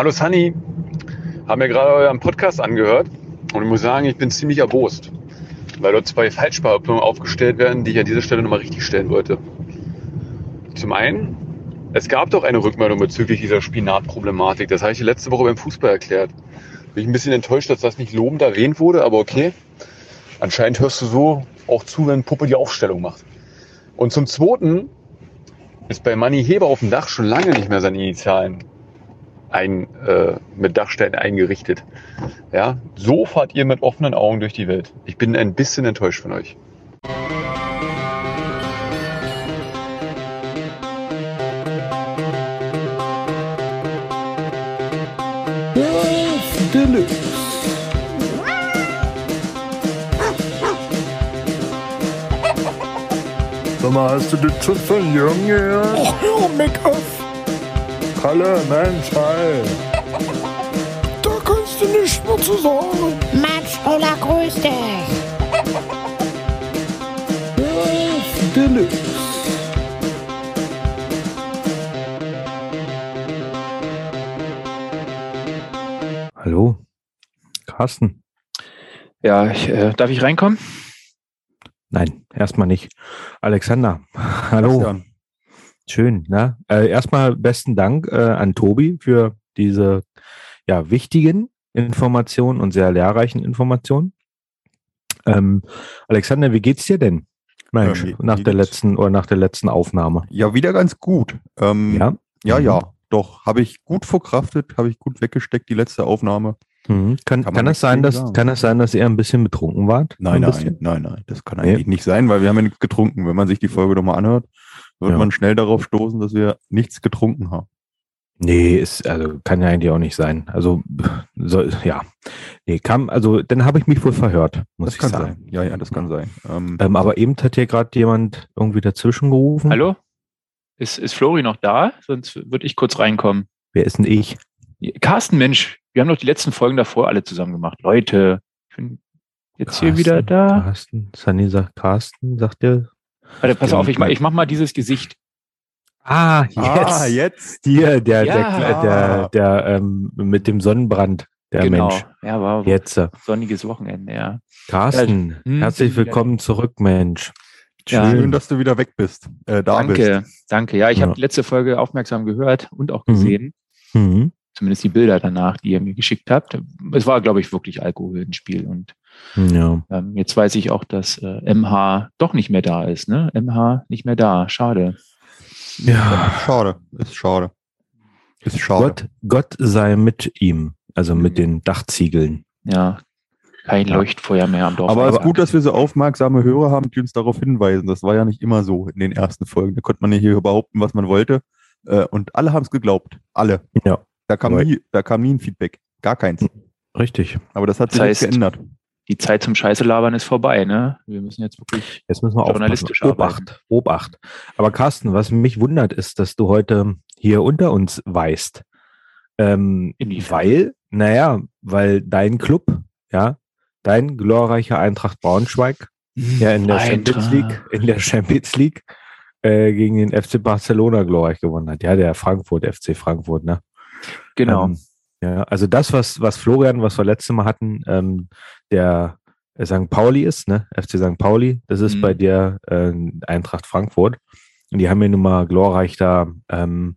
Hallo Sunny, haben mir gerade euren Podcast angehört und ich muss sagen, ich bin ziemlich erbost, weil dort zwei Falschbehauptungen aufgestellt werden, die ich an dieser Stelle nochmal richtig stellen wollte. Zum einen, es gab doch eine Rückmeldung bezüglich dieser Spinatproblematik. Das habe ich letzte Woche beim Fußball erklärt. Bin ich ein bisschen enttäuscht, dass das nicht lobend erwähnt wurde, aber okay. Anscheinend hörst du so auch zu, wenn Puppe die Aufstellung macht. Und zum Zweiten ist bei Manny Heber auf dem Dach schon lange nicht mehr seine Initialen ein, äh, mit Dachstein eingerichtet. Ja, so fahrt ihr mit offenen Augen durch die Welt. Ich bin ein bisschen enttäuscht von euch. Deluxe. Sag mal, hast du das schon von Jürgen gehört? Och, hör mich auf. Kalle, Mensch, hi. Da kannst du nicht mehr zu sagen. Mensch, Ulla, grüß dich. Deluxe. Hallo, Carsten. Ja, ich, äh, darf ich reinkommen? Nein, erstmal nicht. Alexander, hallo. Bastian. Schön. Ne? Äh, erstmal besten Dank äh, an Tobi für diese ja, wichtigen Informationen und sehr lehrreichen Informationen. Ähm, Alexander, wie geht's dir denn? Mensch, Ähm, nach der letzten oder nach der letzten Aufnahme. Ja, wieder ganz gut. Ähm, Ja. ja, Mhm. ja, doch. Habe ich gut verkraftet, habe ich gut weggesteckt, die letzte Aufnahme. Mhm. Kann, Kann kann, es sein, dass, sagen. kann es sein, dass ihr ein bisschen betrunken wart? Nein, ein nein, nein, nein. Das kann Nee. eigentlich nicht sein, weil wir haben ja nichts getrunken. Wenn man sich die Folge nochmal anhört, wird Ja. man schnell darauf stoßen, dass wir nichts getrunken haben. Nee, ist, also kann ja eigentlich auch nicht sein. Also, so, ja. Nee, kam, also, dann habe ich mich wohl verhört, muss Das ich kann sagen. sein. Ja, ja, das kann sein. Ähm, Ähm, aber eben hat hier gerade jemand irgendwie dazwischen gerufen. Hallo? Ist, ist Flori noch da? Sonst würde ich kurz reinkommen. Wer ist denn ich? Carsten, Mensch, wir haben doch die letzten Folgen davor alle zusammen gemacht. Leute, ich bin jetzt hier Carsten, wieder da. Carsten, Sunny sagt Carsten, sagt ihr? Warte, pass Ja, auf, ich mach, ich mach mal dieses Gesicht. Ah, jetzt. ah, jetzt. Hier, der, Ja. der, der, der, ähm, mit dem Sonnenbrand, der genau. Mensch. Ja, war Jetzt. sonniges Wochenende, ja. Carsten, hm, herzlich willkommen zurück, Mensch. Ja. Schön, dass du wieder weg bist. Äh, da danke, bist. danke. Ja, ich Ja. habe die letzte Folge aufmerksam gehört und auch Mhm. gesehen. Mhm. Zumindest die Bilder danach, die ihr mir geschickt habt. Es war, glaube ich, wirklich Alkohol im Spiel. Und Ja. ähm, jetzt weiß ich auch, dass äh, MH doch nicht mehr da ist. Ne? MH nicht mehr da. Schade. ja. Schade. Ist schade. Ist schade. Gott, Gott sei mit ihm, also mit Mhm. den Dachziegeln. Ja. Kein Ja. Leuchtfeuer mehr am Dorf. Aber es ist gut, dass wir so aufmerksame Hörer haben, die uns darauf hinweisen. Das war ja nicht immer so in den ersten Folgen. Da konnte man ja hier behaupten, was man wollte. Äh, Und alle haben es geglaubt. Alle. Ja. Da kam, nie, da kam nie ein Feedback. Gar keins. Richtig. Aber das hat Das sich jetzt heißt- geändert. Die Zeit zum Scheiße labern ist vorbei. Ne? Wir müssen jetzt wirklich. Jetzt müssen wir aufpassen. Journalistisch Obacht, Obacht. Aber Carsten, was mich wundert, ist, dass du heute hier unter uns weißt. Ähm, weil, naja, weil dein Club, ja, dein glorreicher Eintracht Braunschweig, ja in der Champions Eintracht. League, in der Champions League äh, gegen den FC Barcelona glorreich gewonnen hat. Ja, der Frankfurt, FC Frankfurt, ne? Genau. Ähm, ja, also das, was, was Florian, was wir letztes Mal hatten, ähm, der äh, St. Pauli ist, ne? FC St. Pauli, das ist Mhm. bei dir äh, Eintracht Frankfurt. Und die haben mir nun mal glorreich da ähm,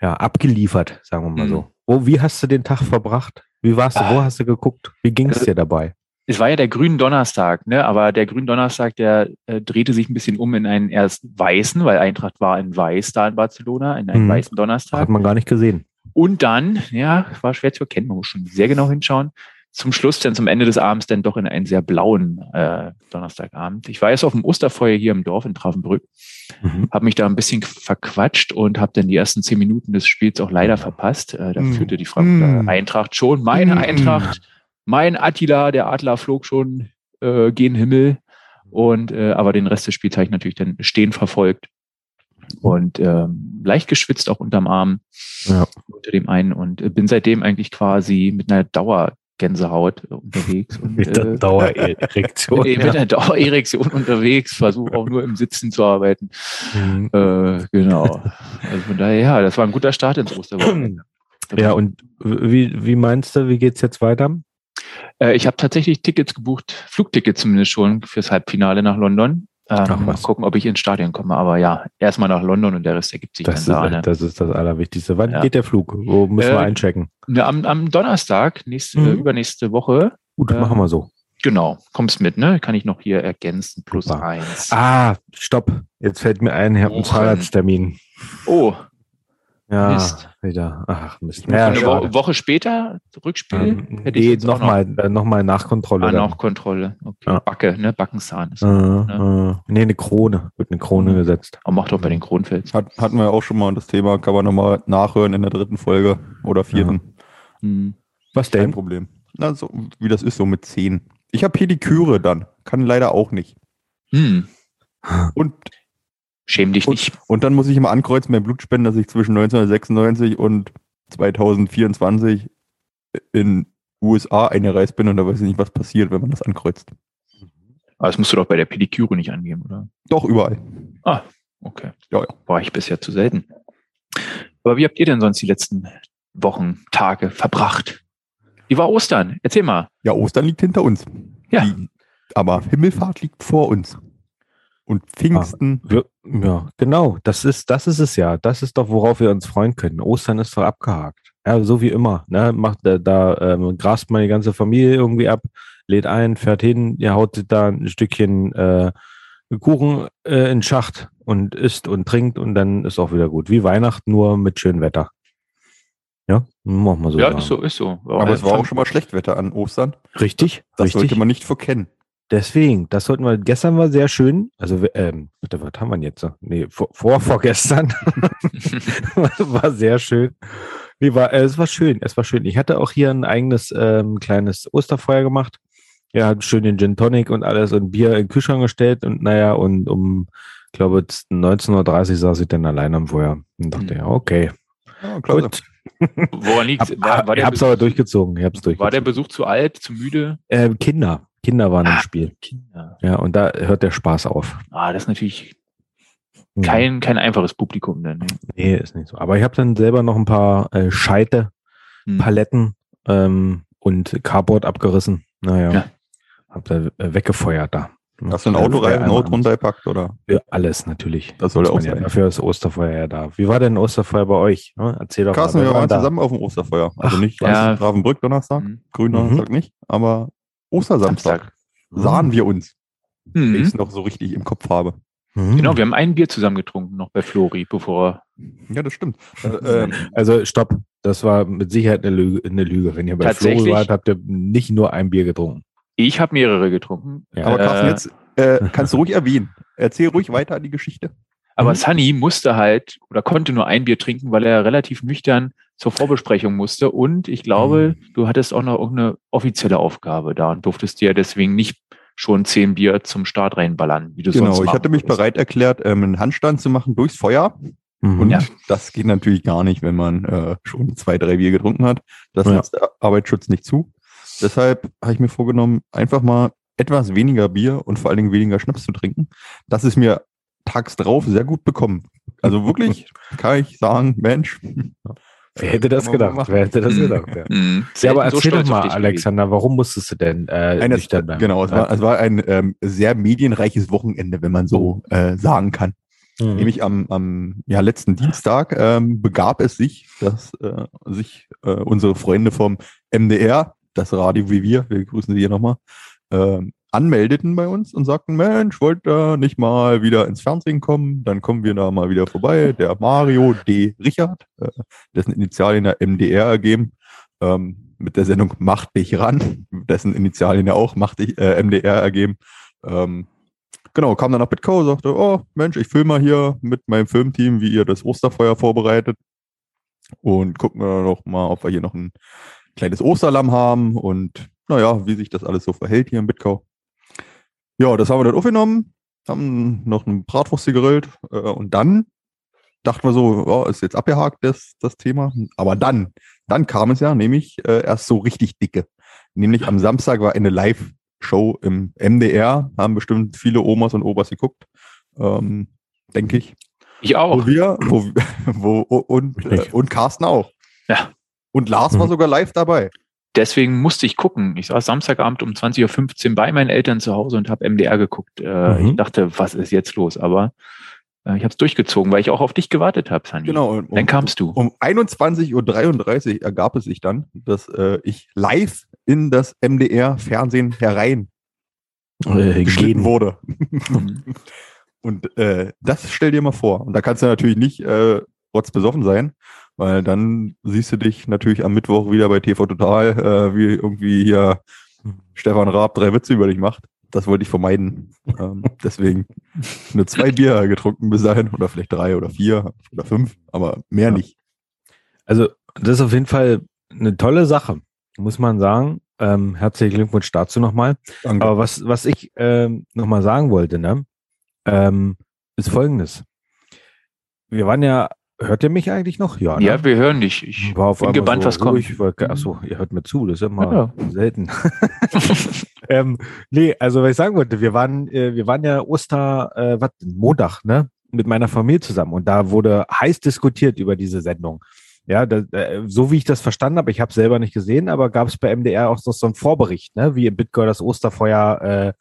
ja, abgeliefert, sagen wir mal Mhm. so. Wo, wie hast du den Tag verbracht? Wie warst du? Wo Ah. hast du geguckt? Wie ging es Also- dir dabei? es war ja der grünen Donnerstag, ne? aber der grünen Donnerstag, der äh, drehte sich ein bisschen um in einen erst weißen, weil Eintracht war in weiß da in Barcelona, in einen Mhm. weißen Donnerstag. Hat man gar nicht gesehen. Und dann, ja, war schwer zu erkennen, man muss schon sehr genau hinschauen. Zum Schluss, dann zum Ende des Abends, dann doch in einen sehr blauen äh, Donnerstagabend. Ich war erst auf dem Osterfeuer hier im Dorf in Travenbrück, Mhm. habe mich da ein bisschen verquatscht und habe dann die ersten zehn Minuten des Spiels auch leider verpasst. Äh, da Mm. führte die Frankfurter Mm. Eintracht schon. Meine Mm. Eintracht, mein Attila, der Adler flog schon äh, gen Himmel. Und äh, aber den Rest des Spiels habe ich natürlich dann stehen verfolgt und ähm, leicht geschwitzt auch unterm Arm Ja. unter dem einen und äh, bin seitdem eigentlich quasi mit einer Dauergänsehaut äh, unterwegs und Mit der äh, Dauererektion. nee, mit einer Dauererektion unterwegs, versuche auch nur im Sitzen zu arbeiten. Mhm. Äh, genau. Also von daher, ja, das war ein guter Start ins Osterwochenende. Ja, und wie, wie meinst du, wie geht's jetzt weiter? Äh, ich habe tatsächlich Tickets gebucht, Flugtickets zumindest schon fürs Halbfinale nach London. Ähm, mal gucken, ob ich ins Stadion komme. Aber ja, erstmal nach London und der Rest ergibt sich Das dann da. ist, Ne? das ist das Allerwichtigste. Wann Ja. geht der Flug? Wo müssen wir Äh, einchecken? Ne, am, am Donnerstag, nächste, Mhm. äh, übernächste Woche. Gut, äh, machen wir so. Genau, kommst mit, ne? Kann ich noch hier ergänzen. Plus Super. eins. Ah, stopp. Jetzt fällt mir ein, ich habe einen. Zahnarzttermin. Oh, Ja, Mist. wieder. Ach, Mist. eine Ja, Wo schade. Woche später, Rückspiel? Ähm, hätte ich auch nochmal noch. noch mal Nachkontrolle. Ah, dann. noch Kontrolle. Okay. Ja. Backe, ne? Backenzahn. Ist Äh, ne? äh, nee, eine Krone. Wird eine Krone Mhm. gesetzt. Aber macht doch bei den Kronfels. Hat, hatten wir auch schon mal das Thema, kann man nochmal nachhören in der dritten Folge oder vierten. Hm. Was Kein denn? Problem. Na, so, wie das ist, so mit zehn. Ich habe Pediküre dann. Kann leider auch nicht. Hm. Und, Schäm dich Und- nicht. und dann muss ich immer ankreuzen beim Blutspenden, dass ich zwischen 1996 und 2024 in USA eingereist bin und da weiß ich nicht, was passiert, wenn man das ankreuzt. Aber das musst du doch bei der Pediküre nicht angeben, oder? Doch, überall. Okay. Ja, ja. War ich bisher zu selten. Aber wie habt ihr denn sonst die letzten Wochen, Tage verbracht? Wie war Ostern? Erzähl mal. Ja, Ostern liegt hinter uns. Ja. Die, aber Himmelfahrt liegt vor uns. Und Pfingsten, Wir, ja, genau. Das ist, das ist es ja. Das ist doch, worauf wir uns freuen können. Ostern ist doch abgehakt. Ja, so wie immer. Ne? Macht, äh, da ähm, grast man die ganze Familie irgendwie ab, lädt ein, fährt hin, ihr haut sich da ein Stückchen äh, Kuchen äh, in den Schacht und isst und trinkt und dann ist auch wieder gut. Wie Weihnachten, nur mit schönem Wetter. Ja, machen wir so. ja, sagen. ist so, ist so. aber es war auch schon mal Schlechtwetter an Ostern. Richtig, Das richtig. sollte man nicht verkennen. Deswegen, das sollten wir, gestern war sehr schön, also ähm, warte, was haben wir denn jetzt? so? Nee, vor, vor vorgestern war sehr schön. Nee, war, äh, es war schön, es war schön. Ich hatte auch hier ein eigenes ähm, kleines Osterfeuer gemacht. Ja, hat schön den Gin Tonic und alles und Bier in den Kühlschrank gestellt und naja, und um, ich glaube, 19.30 Uhr saß ich dann allein am Feuer und dachte, Mhm. ja, okay, Ja, gut. Woran liegt Hab, war, war, ich der hab's aber Besuch, durchgezogen, ich hab's war der durchgezogen. Besuch zu alt, zu müde? Äh, Kinder, Kinder waren im Ah. Spiel. Kinder. Ja, und da hört der Spaß auf. Ah, das ist natürlich Mhm. kein, kein einfaches Publikum dann. ne? Nee, ist nicht so. Aber ich habe dann selber noch ein paar äh, Scheite, Hm. Paletten ähm, und Cardboard abgerissen. Naja, Ja. hab da äh, weggefeuert da. Hast du ein Autoreifen Auto runtergepackt oder? Für alles natürlich. Das soll auch man ja. sein. Dafür ist Osterfeuer ja da. Wie war denn Osterfeuer bei euch? Ja, Erzähl doch Carsten, mal. wir Wer waren da? zusammen auf dem Osterfeuer. Also Ach, nicht ja. Grafenbrück Donnerstag, Hm. Gründonnerstag nicht, aber Ostersamstag sahen wir uns, wenn ich Mhm. es noch so richtig im Kopf habe. Mhm. Genau, wir haben ein Bier zusammen getrunken noch bei Flori, bevor Ja, das stimmt. Äh, äh, Also stopp, das war mit Sicherheit eine Lüge. Eine Lüge. Wenn ihr bei Flo Tatsächlich? wart, habt ihr nicht nur ein Bier getrunken. ich habe mehrere getrunken. Ja. aber Carsten, Äh, jetzt äh, kannst du ruhig erwähnen. Erzähl ruhig weiter die Geschichte. Aber Mhm. Sunny musste halt oder konnte nur ein Bier trinken, weil er relativ nüchtern zur Vorbesprechung musste. Und ich glaube, Mhm. du hattest auch noch irgendeine offizielle Aufgabe da und durftest dir deswegen nicht schon zehn Bier zum Start reinballern, wie du sonst Genau, ich hatte mich würdest. bereit erklärt, ähm, einen Handstand zu machen durchs Feuer. Mhm. Und Ja. das geht natürlich gar nicht, wenn man äh, schon zwei, drei Bier getrunken hat. Das Ja. lässt der Arbeitsschutz nicht zu. Deshalb habe ich mir vorgenommen, einfach mal etwas weniger Bier und vor allen Dingen weniger Schnaps zu trinken. Das ist mir tags drauf sehr gut bekommen. Also wirklich kann ich sagen, Mensch. Wer hätte das gedacht? machen. Wer hätte das Mhm. gedacht? Ja. Mhm. Ja, aber Selten so erzähl doch mal. Alexander, warum musstest du denn äh, Eines, nüchtern bleiben? genau, es war, es war ein ähm, sehr medienreiches Wochenende, wenn man so äh, sagen kann. Mhm. Nämlich am, am ja, letzten Dienstag ähm, begab es sich, dass äh, sich äh, unsere Freunde vom MDR, das Radio wie wir, wir grüßen sie hier nochmal, ähm, anmeldeten bei uns und sagten, Mensch, wollt ihr nicht mal wieder ins Fernsehen kommen? Dann kommen wir da mal wieder vorbei. Der Mario D. Richard, äh, dessen Initialien der MDR ergeben, ähm, mit der Sendung Mach dich ran, dessen Initialien ja auch Mach dich, äh, MDR ergeben. Ähm, genau, kam dann nach Bitcoin, sagte, oh Mensch, ich filme mal hier mit meinem Filmteam, wie ihr das Osterfeuer vorbereitet. Und gucken wir noch mal, ob wir hier noch ein kleines Osterlamm haben und naja, wie sich das alles so verhält hier in Bitcoin. Ja, das haben wir dann aufgenommen, haben noch eine Bratwurst gegrillt äh, und dann dachten wir so, ja, ist jetzt abgehakt das, das Thema. Aber dann, dann kam es ja nämlich äh, erst so richtig dicke. Nämlich am Samstag war eine Live-Show im MDR, haben bestimmt viele Omas und Opas geguckt, ähm, denke ich. Ich auch. Wo wir, wo, wo und, äh, und Carsten auch. Ja. Und Lars war Mhm. sogar live dabei. Deswegen musste ich gucken. Ich saß Samstagabend um 20.15 Uhr bei meinen Eltern zu Hause und habe MDR geguckt. Äh, Mhm. Ich dachte, was ist jetzt los? Aber äh, ich habe es durchgezogen, weil ich auch auf dich gewartet habe, Sandy. Genau. Und Dann kamst du. Um 21.33 Uhr ergab es sich dann, dass äh, ich live in das MDR-Fernsehen herein Äh, geschnitten wurde. Mhm. Und äh, das stell dir mal vor. Und da kannst du natürlich nicht äh, rotzbesoffen sein, weil dann siehst du dich natürlich am Mittwoch wieder bei TV Total, äh, wie irgendwie hier Stefan Raab drei Witze über dich macht. Das wollte ich vermeiden. ähm, deswegen nur zwei Bier getrunken bis dahin oder vielleicht drei oder vier oder fünf, aber mehr Ja. nicht. Also, das ist auf jeden Fall eine tolle Sache, muss man sagen. Ähm, herzlichen Glückwunsch dazu nochmal. Danke. Aber was, was ich ähm, nochmal sagen wollte, ne, ähm, ist folgendes. Wir waren ja, hört ihr mich eigentlich noch? Ja, ne? Ja, wir hören dich. Ich War auf bin gebannt, so was kommt. ruhig, weil- Achso, ihr hört mir zu, das ist immer Ja. selten. ähm, nee, also was ich sagen wollte, wir waren, äh, wir waren ja Oster, äh, was, Montag, ne? Mit meiner Familie zusammen und da wurde heiß diskutiert über diese Sendung. Ja, da, äh, so wie ich das verstanden habe, ich habe selber nicht gesehen, aber gab es bei MDR auch so, so einen Vorbericht, ne? Wie im Bitcoin das Osterfeuer äh,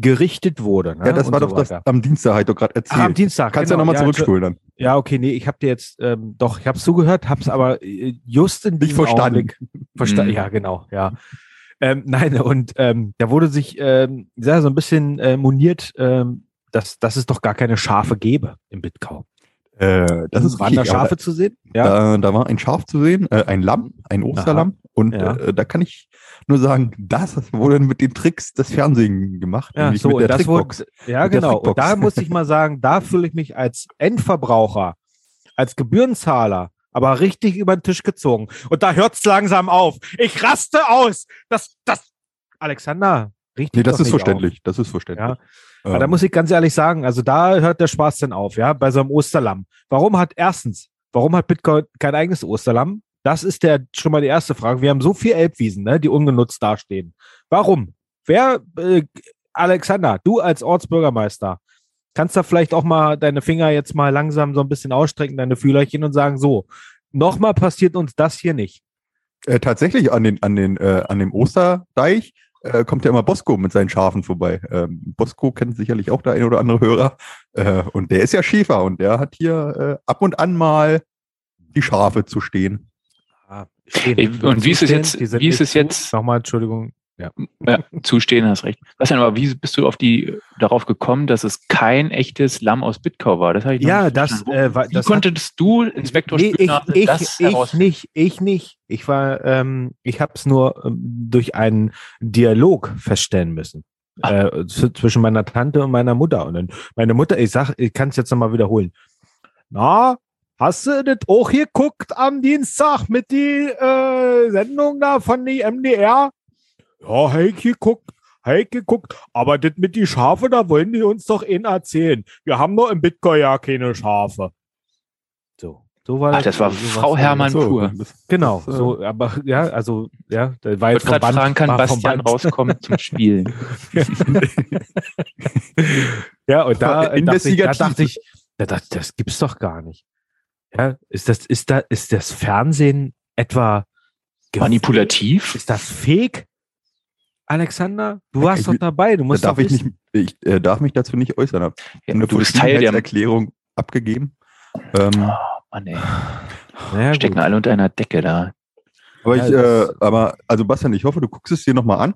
gerichtet wurde. Ne? ja, das und war so doch das weiter. am Dienstag, halt doch gerade erzählt. Ah, am Dienstag. Kannst du genau. ja nochmal ja, zurückspulen dann. ja, okay, nee, ich habe dir jetzt, ähm, doch, ich habe zugehört, habe es aber äh, just in Nicht diesem verstanden. Augenblick verstanden. Mhm. Ja, genau, ja. Ähm, nein, und ähm, da wurde sich ähm, ja, so ein bisschen äh, moniert, ähm, dass, dass es doch gar keine Schafe gäbe im Bitkau. Äh, das ist Waren da Schafe zu sehen? Ja. Da, da war ein Schaf zu sehen, äh, ein Lamm, ein Osterlamm. Und Ja. äh, da kann ich nur sagen, das wurde mit den Tricks des Fernsehens gemacht. Ja, so, mit der das wurde, ja, Mit genau. Und da muss ich mal sagen, da fühle ich mich als Endverbraucher, als Gebührenzahler, aber richtig über den Tisch gezogen. Und da hört's langsam auf. Ich raste aus. Das, das, Alexander, richtig. Nee, das ist nicht auf. verständlich. Das ist verständlich. Ja. Ähm, Aber da muss ich ganz ehrlich sagen, also da hört der Spaß dann auf, ja, bei so einem Osterlamm. Warum hat erstens, warum hat Bitcoin kein eigenes Osterlamm? Das ist der schon mal die erste Frage. Wir haben so viel Elbwiesen, ne, die ungenutzt dastehen. Warum? Wer, äh, Alexander, du als Ortsbürgermeister, kannst da vielleicht auch mal deine Finger jetzt mal langsam so ein bisschen ausstrecken, deine Fühlerchen und sagen, so, nochmal passiert uns das hier nicht. äh, tatsächlich an den, an den, äh, an dem Osterdeich äh, kommt ja immer Bosco mit seinen Schafen vorbei. Ähm, Bosco kennt sicherlich auch der ein oder andere Hörer. Äh, und der ist ja Schäfer und der hat hier äh, ab und an mal die Schafe zu stehen. Ey, und wie ist es jetzt- wie ist es jetzt-. Nochmal, Entschuldigung. Ja. Ja, zustehen, hast recht. Was denn, aber wie bist du auf die, darauf gekommen, dass es kein echtes Lamm aus Bitkau war? Das habe ich Ja, das, äh, war, Wie das hat- konntest du, Inspektor Nee, ich, ich, das ich nicht, ich nicht. Ich war, ähm, ich habe es nur ähm, durch einen Dialog feststellen müssen. Ah. Äh, zwischen meiner Tante und meiner Mutter. Und dann meine Mutter, ich sag, ich kann es jetzt nochmal wiederholen. Na, hast du das auch geguckt am Dienstag mit die äh, Sendung da von die MDR? Ja, Heike geguckt. Heike geguckt, aber das mit die Schafe, da wollen die uns doch einen erzählen. Wir haben doch im Bitcoin ja keine Schafe. So, so war Ach, das war so Frau. Hermann So, pur. Genau, das, äh, so, aber ja, also, ja, da war jetzt gerade vom fragen, kann Bastian Band. rauskommen zum Spielen? Ja, und da, dachte ich, da dachte ich, da dachte, das gibt's doch gar nicht. Ja, ist das, ist da, ist das Fernsehen etwa Manipulativ? Ist das fake? Alexander, du warst Ich- doch dabei, du musst darf doch ich wissen. nicht, ich äh, darf mich dazu nicht äußern. Hab Ja, eine du bist Teil der... Erklärung abgegeben. Ähm, Oh, Mann, ey. Stecken gut. alle unter einer Decke da. aber Ja, ich, äh, aber also Bastian, ich hoffe, du guckst es dir nochmal an.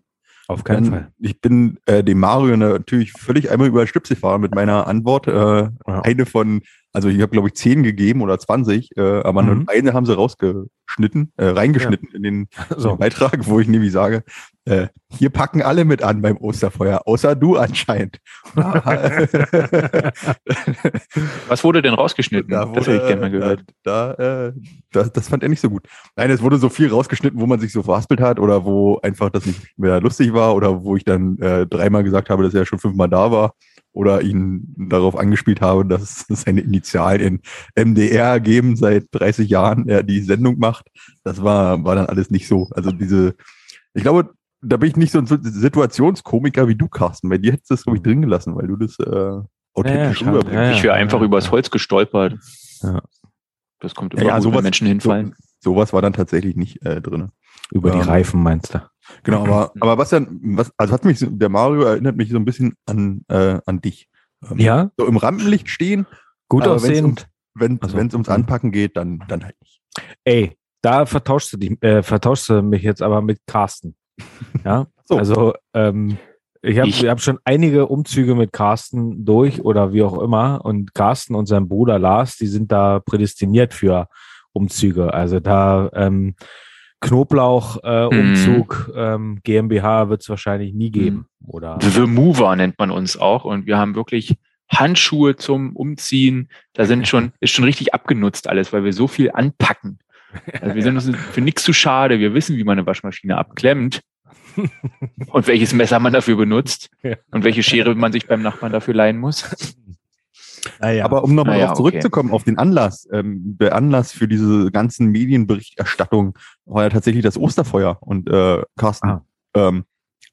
Auf keinen Denn Fall. Ich bin äh, dem Mario natürlich völlig einmal über den Stips gefahren mit meiner Antwort. Äh, Ja. Eine von, also ich habe glaube ich zehn gegeben oder 20, äh, aber Mhm. nur eine haben sie rausgeschnitten, äh, reingeschnitten in den, So. den Beitrag, wo ich nämlich sage, äh, hier packen alle mit an beim Osterfeuer, außer du anscheinend. Was wurde denn rausgeschnitten? Da das hätte ich gerne mal gehört. Da, da, äh, das, das fand er nicht so gut. Nein, es wurde so viel rausgeschnitten, wo man sich so verhaspelt hat oder wo einfach das nicht mehr lustig war oder wo ich dann äh, dreimal gesagt habe, dass er schon fünfmal da war oder ihn darauf angespielt habe, dass seine Initialen in MDR geben seit 30 Jahren er die Sendung macht. Das war, war dann alles nicht so. Also diese, ich glaube, da bin ich nicht so ein Situationskomiker wie du, Carsten. Bei dir hättest du das, glaube ich, drin gelassen, weil du das äh, authentisch Ja, ja, rüberbringst. ja, ich wäre einfach ja, übers ja. Holz gestolpert. Ja. Das kommt Ja, immer ja, gut, sowas- wenn Menschen hinfallen. sowas war dann tatsächlich nicht äh, drin. Über die Ähm, Reifen meinst du? Genau, aber, aber was dann, was, also hat mich, so- der Mario erinnert mich so ein bisschen an, äh, an dich. Ähm, Ja, So im Rampenlicht stehen, gut aber wenn's aussehend. wenn Also, es ums mhm. Anpacken geht, dann, dann halt nicht. Ey, da vertauschst du, dich, äh, vertauschst du mich jetzt aber mit Carsten. Ja, So. also ähm, ich habe hab schon einige Umzüge mit Carsten durch oder wie auch immer. Und Carsten und sein Bruder Lars, die sind da prädestiniert für Umzüge. Also da ähm, Knoblauch-Umzug ähm, GmbH wird es wahrscheinlich nie geben. Oder The Mover nennt man uns auch. Und wir haben wirklich Handschuhe zum Umziehen. Da sind schon, ist schon richtig abgenutzt alles, weil wir so viel anpacken. Also wir sind uns für nichts zu schade. Wir wissen, wie man eine Waschmaschine abklemmt. Und welches Messer man dafür benutzt. Und welche Schere man sich beim Nachbarn dafür leihen muss. naja. Aber um nochmal ja, darauf zurückzukommen, auf den Anlass, ähm, der Anlass für diese ganzen Medienberichterstattung war ja tatsächlich das Osterfeuer. Und äh, Carsten, Ah. ähm,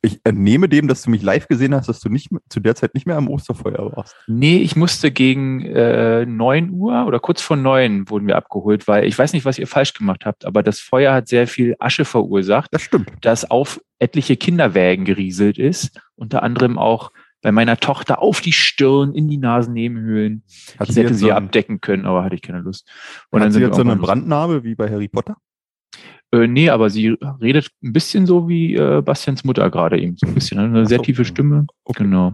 ich entnehme dem, dass du mich live gesehen hast, dass du nicht zu der Zeit nicht mehr am Osterfeuer warst. Nee, ich musste gegen äh, 9 Uhr oder kurz vor 9 wurden wir abgeholt, weil ich weiß nicht, was ihr falsch gemacht habt, aber das Feuer hat sehr viel Asche verursacht. Das stimmt. das auf etliche Kinderwägen gerieselt ist, unter anderem auch bei meiner Tochter auf die Stirn, in die Nasennebenhöhlen. Hat Ich hätte jetzt sie so abdecken können, aber hatte ich keine Lust. Und hat dann sie jetzt so eine Brandnarbe wie bei Harry Potter? Äh, nee, aber sie redet ein bisschen so wie äh, Bastians Mutter gerade eben, so ein bisschen. ne? Eine sehr so. tiefe Stimme. Okay. Genau.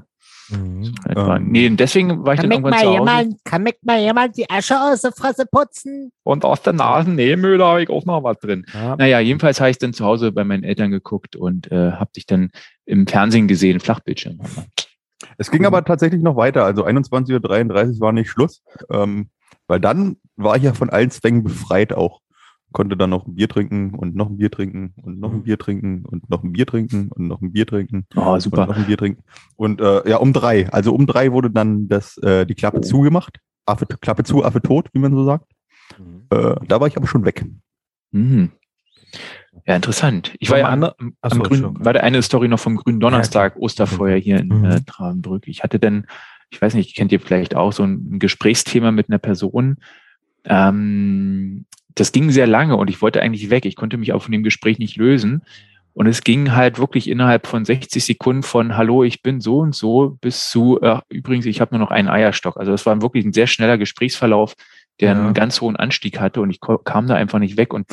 Mhm. Etwa. Ähm. nee, deswegen war ich Kann dann irgendwann mal zu Hause. jemand, kann mich mal jemand die Asche aus der Fresse putzen? Und aus der Nasennebenhöhle habe ich auch noch was drin. Ja. Naja, jedenfalls habe ich dann zu Hause bei meinen Eltern geguckt und äh, habe dich dann im Fernsehen gesehen, Flachbildschirm. Es ging aber tatsächlich noch weiter. Also 21.33 Uhr war nicht Schluss. Ähm, weil dann war ich ja von allen Zwängen befreit auch. Konnte dann noch ein Bier trinken und noch ein Bier trinken und noch ein Bier trinken und noch ein Bier trinken und noch ein Bier trinken Oh, und super. noch ein Bier trinken. Und äh, ja, um drei. Also um drei wurde dann das, äh, die Klappe zugemacht. Affe, Klappe zu, Affe tot, wie man so sagt. Äh, da war ich aber schon weg. Mhm. Ja, interessant. Ich Noch war ja mal am, am, grünen, war da eine Story noch vom grünen Donnerstag, Osterfeuer hier in Mhm. äh, Travenbrück. Ich hatte dann, ich weiß nicht, kennt ihr vielleicht auch so ein Gesprächsthema mit einer Person. Ähm, das ging sehr lange und ich wollte eigentlich weg. Ich konnte mich auch von dem Gespräch nicht lösen. Und es ging halt wirklich innerhalb von 60 Sekunden von Hallo, ich bin so und so bis zu äh, übrigens, ich habe nur noch einen Eierstock. Also das war wirklich ein sehr schneller Gesprächsverlauf, der Ja. einen ganz hohen Anstieg hatte und ich kam da einfach nicht weg und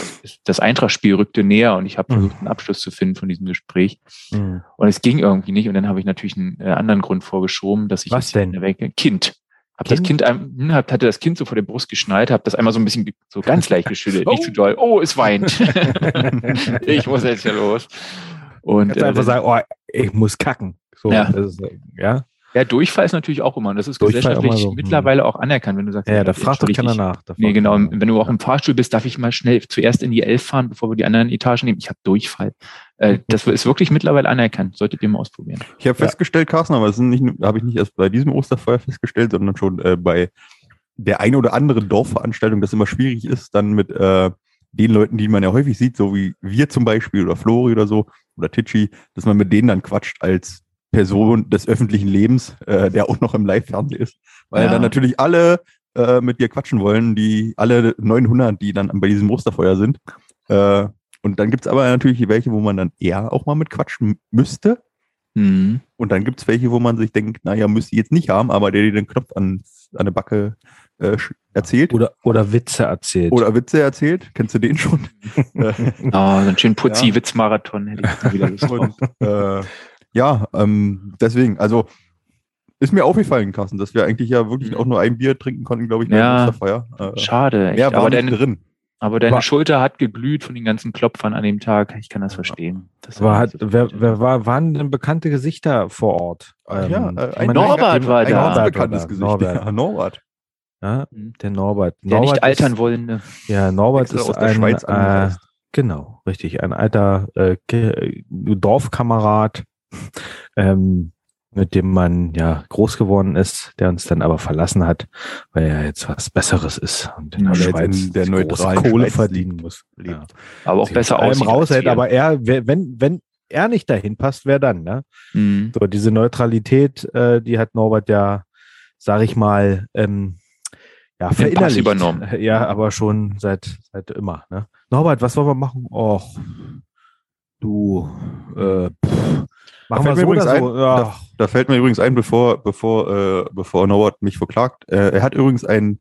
das Eintrachtspiel rückte näher und ich habe Mhm. versucht, einen Abschluss zu finden von diesem Gespräch Mhm. und es ging irgendwie nicht und dann habe ich natürlich einen äh, anderen Grund vorgeschoben, dass ich Was denn? Weg, Kind. Hab das Kind? Hm, hab, hatte das Kind so vor der Brust geschnallt, habe das einmal so ein bisschen so ganz leicht geschüttelt, nicht Oh. zu doll. Oh, es weint. ich muss jetzt hier los. Und Kannst äh, einfach sagen, oh, ich muss kacken. So, Ja. ist, ja. ja, Durchfall ist natürlich auch immer, und das ist Durchfall gesellschaftlich so, hm. mittlerweile auch anerkannt, wenn du sagst, Ja, da jetzt fragt doch keiner nach. Da Nee, genau. wenn du auch im Fahrstuhl bist, darf ich mal schnell zuerst in die Elf fahren, bevor wir die anderen Etagen nehmen. Ich habe Durchfall. Äh, das ist wirklich mittlerweile anerkannt. Solltet ihr mal ausprobieren. Ich habe festgestellt, Carsten, aber das habe ich nicht erst bei diesem Osterfeuer festgestellt, sondern schon äh, bei der ein oder anderen Dorfveranstaltung, dass immer schwierig ist, dann mit äh, den Leuten, die man ja häufig sieht, so wie wir zum Beispiel oder Flori oder so oder Titschi, dass man mit denen dann quatscht als Person des öffentlichen Lebens, äh, der auch noch im Live-Fernsehen ist, weil Ja. dann natürlich alle äh, mit dir quatschen wollen, die alle 900, die dann bei diesem Osterfeuer sind. Äh, und dann gibt's aber natürlich welche, wo man dann eher auch mal mit quatschen müsste. Mhm. Und dann gibt's welche, wo man sich denkt, naja, müsste ich jetzt nicht haben, aber der dir den Knopf an, an der Backe äh, erzählt Oder, oder Witze erzählt. oder Witze erzählt. Kennst du den schon? Oh, so einen schönen Putzi-Witz-Marathon hätte ich wieder Lust und äh, ja, ähm, deswegen, also ist mir aufgefallen, Carsten, dass wir eigentlich ja wirklich Mhm. auch nur ein Bier trinken konnten, glaube ich, Ja. beim Osterfeuer. Äh, Schade. Echt. mehr war Aber nicht deine, drin. Aber deine War- Schulter hat geglüht von den ganzen Klopfern an dem Tag. Ich kann das verstehen. Das war hat, so wer, wer war, waren denn bekannte Gesichter vor Ort? Ähm, ja, äh, ein Norbert die- war ein da. War bekanntes. Gesicht. Norbert. Ja, Norbert. Ja, Mhm. der Norbert. Der Norbert nicht altern ist, wollende. Ja, Norbert Extra ist aus der ein, Schweiz äh, genau, richtig, ein alter äh, Ge- Dorfkamerad, ähm, mit dem man ja groß geworden ist, der uns dann aber verlassen hat, weil er jetzt was Besseres ist und in der er jetzt Schweiz in der neutralen Kohle Schweiz verdienen lebt. muss. Ja. Aber auch Sich besser als raushält, aber er, wenn, wenn er nicht dahin passt, wer dann, ne? Mhm. So, diese Neutralität, äh, die hat Norbert ja, sag ich mal, ähm, ja, verinnerlicht. übernommen. Ja, aber schon seit, seit immer. Ne? Norbert, was wollen wir machen? Och, du, äh, pff, machen wir fällt so übrigens so? ein, Ja, Da fällt mir übrigens ein, bevor, bevor, äh, bevor Norbert mich verklagt, äh, er hat übrigens ein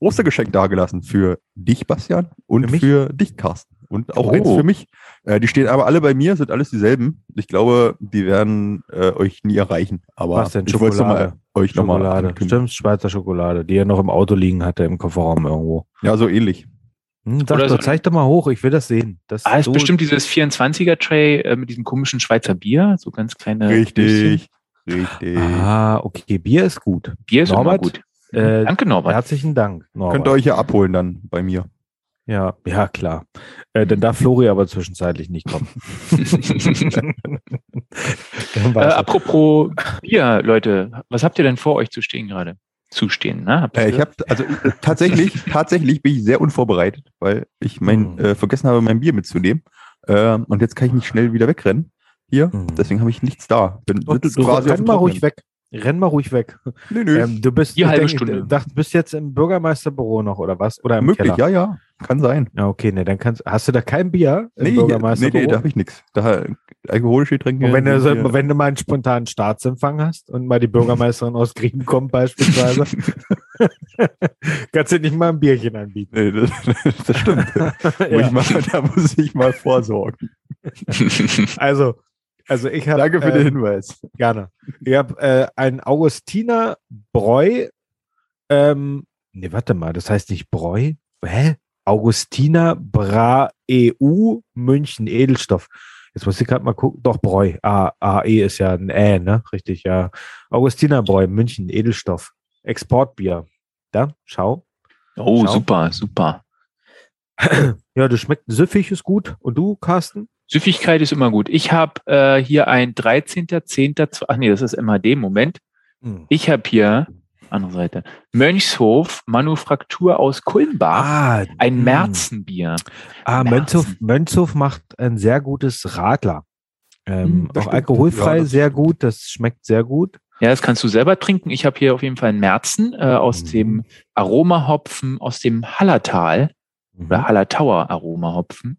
Ostergeschenk dagelassen für dich, Bastian, und Für für dich, Carsten. Und auch Oh. eins für mich. Äh, die stehen aber alle bei mir, sind alles dieselben. Ich glaube, die werden äh, euch nie erreichen. Aber Was denn? ich wollte nochmal euch nochmal Schokolade. ankündigen. Stimmt, Schweizer Schokolade, die er noch im Auto liegen hatte, im Kofferraum irgendwo. Ja, so ähnlich. Hm, sag Oder doch, so- zeig doch mal hoch, ich will das sehen. Das Ah, ist so- bestimmt dieses 24er-Tray äh, mit diesem komischen Schweizer Bier, so ganz kleine Richtig. Richtig. Ah, okay, Bier ist gut. Bier ist Norbert? immer gut. Äh, Danke, Norbert. Herzlichen Dank, Norbert. Könnt ihr euch ja abholen dann bei mir. Ja, ja, klar. Äh, dann darf Flori aber zwischenzeitlich nicht kommen. Äh, apropos Bier, Leute, was habt ihr denn vor euch zu stehen gerade? Zu stehen, ne? Äh, ich habe also äh, tatsächlich, tatsächlich bin ich sehr unvorbereitet, weil ich mein, Mhm. äh, vergessen habe, mein Bier mitzunehmen. Ähm, und jetzt kann ich nicht schnell wieder wegrennen. Hier, Mhm. deswegen habe ich nichts da. Bin du, du, quasi auf renn mal ruhig weg. Renn mal ruhig weg. Nö, nö. Ähm, du bist, Die ich halbe denke, Stunde. Ich dachte, bist jetzt im Bürgermeisterbüro noch oder was? Oder im Möglich, Keller? ja, ja. Kann sein. Ja, okay, nee, dann kannst hast du da kein Bier im Nee, nee, Bürgermeisterbüro? nee, da habe ich nichts. Da alkoholische Getränke. Und wenn du, so, wenn du mal einen spontanen Staatsempfang hast und mal die Bürgermeisterin aus Griechen kommt beispielsweise, kannst du nicht mal ein Bierchen anbieten. Nee, das, das stimmt. Muss Ja. ich mal, da muss ich mal vorsorgen. Also, also ich habe Danke für den Hinweis. gerne. Ich habe äh, ein Augustiner Bräu. Ähm, nee, warte mal, das heißt nicht Bräu. Hä? Augustiner Bra EU München Edelstoff. Jetzt muss ich gerade mal gucken. Doch, Bräu. A, AE ist ja ein Ä, ne? Richtig, ja. Augustiner Bräu, München Edelstoff. Exportbier. Da, schau. oh, Schau. super, super. Ja, das schmeckt süffig, ist gut. Und du, Carsten? Süffigkeit ist immer gut. Ich habe äh, hier ein 13.10. Ach nee, das ist MHD, Moment. Hm. Ich habe hier, andere Seite, Mönchshof Manufaktur aus Kulmbach. Ah, ein hm. Märzenbier. Ah, Merzen. Mönchhof, Mönchhof macht ein sehr gutes Radler. Ähm, Hm, auch stimmt. alkoholfrei, Ja, sehr gut. Das schmeckt sehr gut. Ja, das kannst du selber trinken. Ich habe hier auf jeden Fall einen Märzen äh, aus Mhm. dem Aromahopfen aus dem Hallertal Mhm. oder Hallertauer Aromahopfen.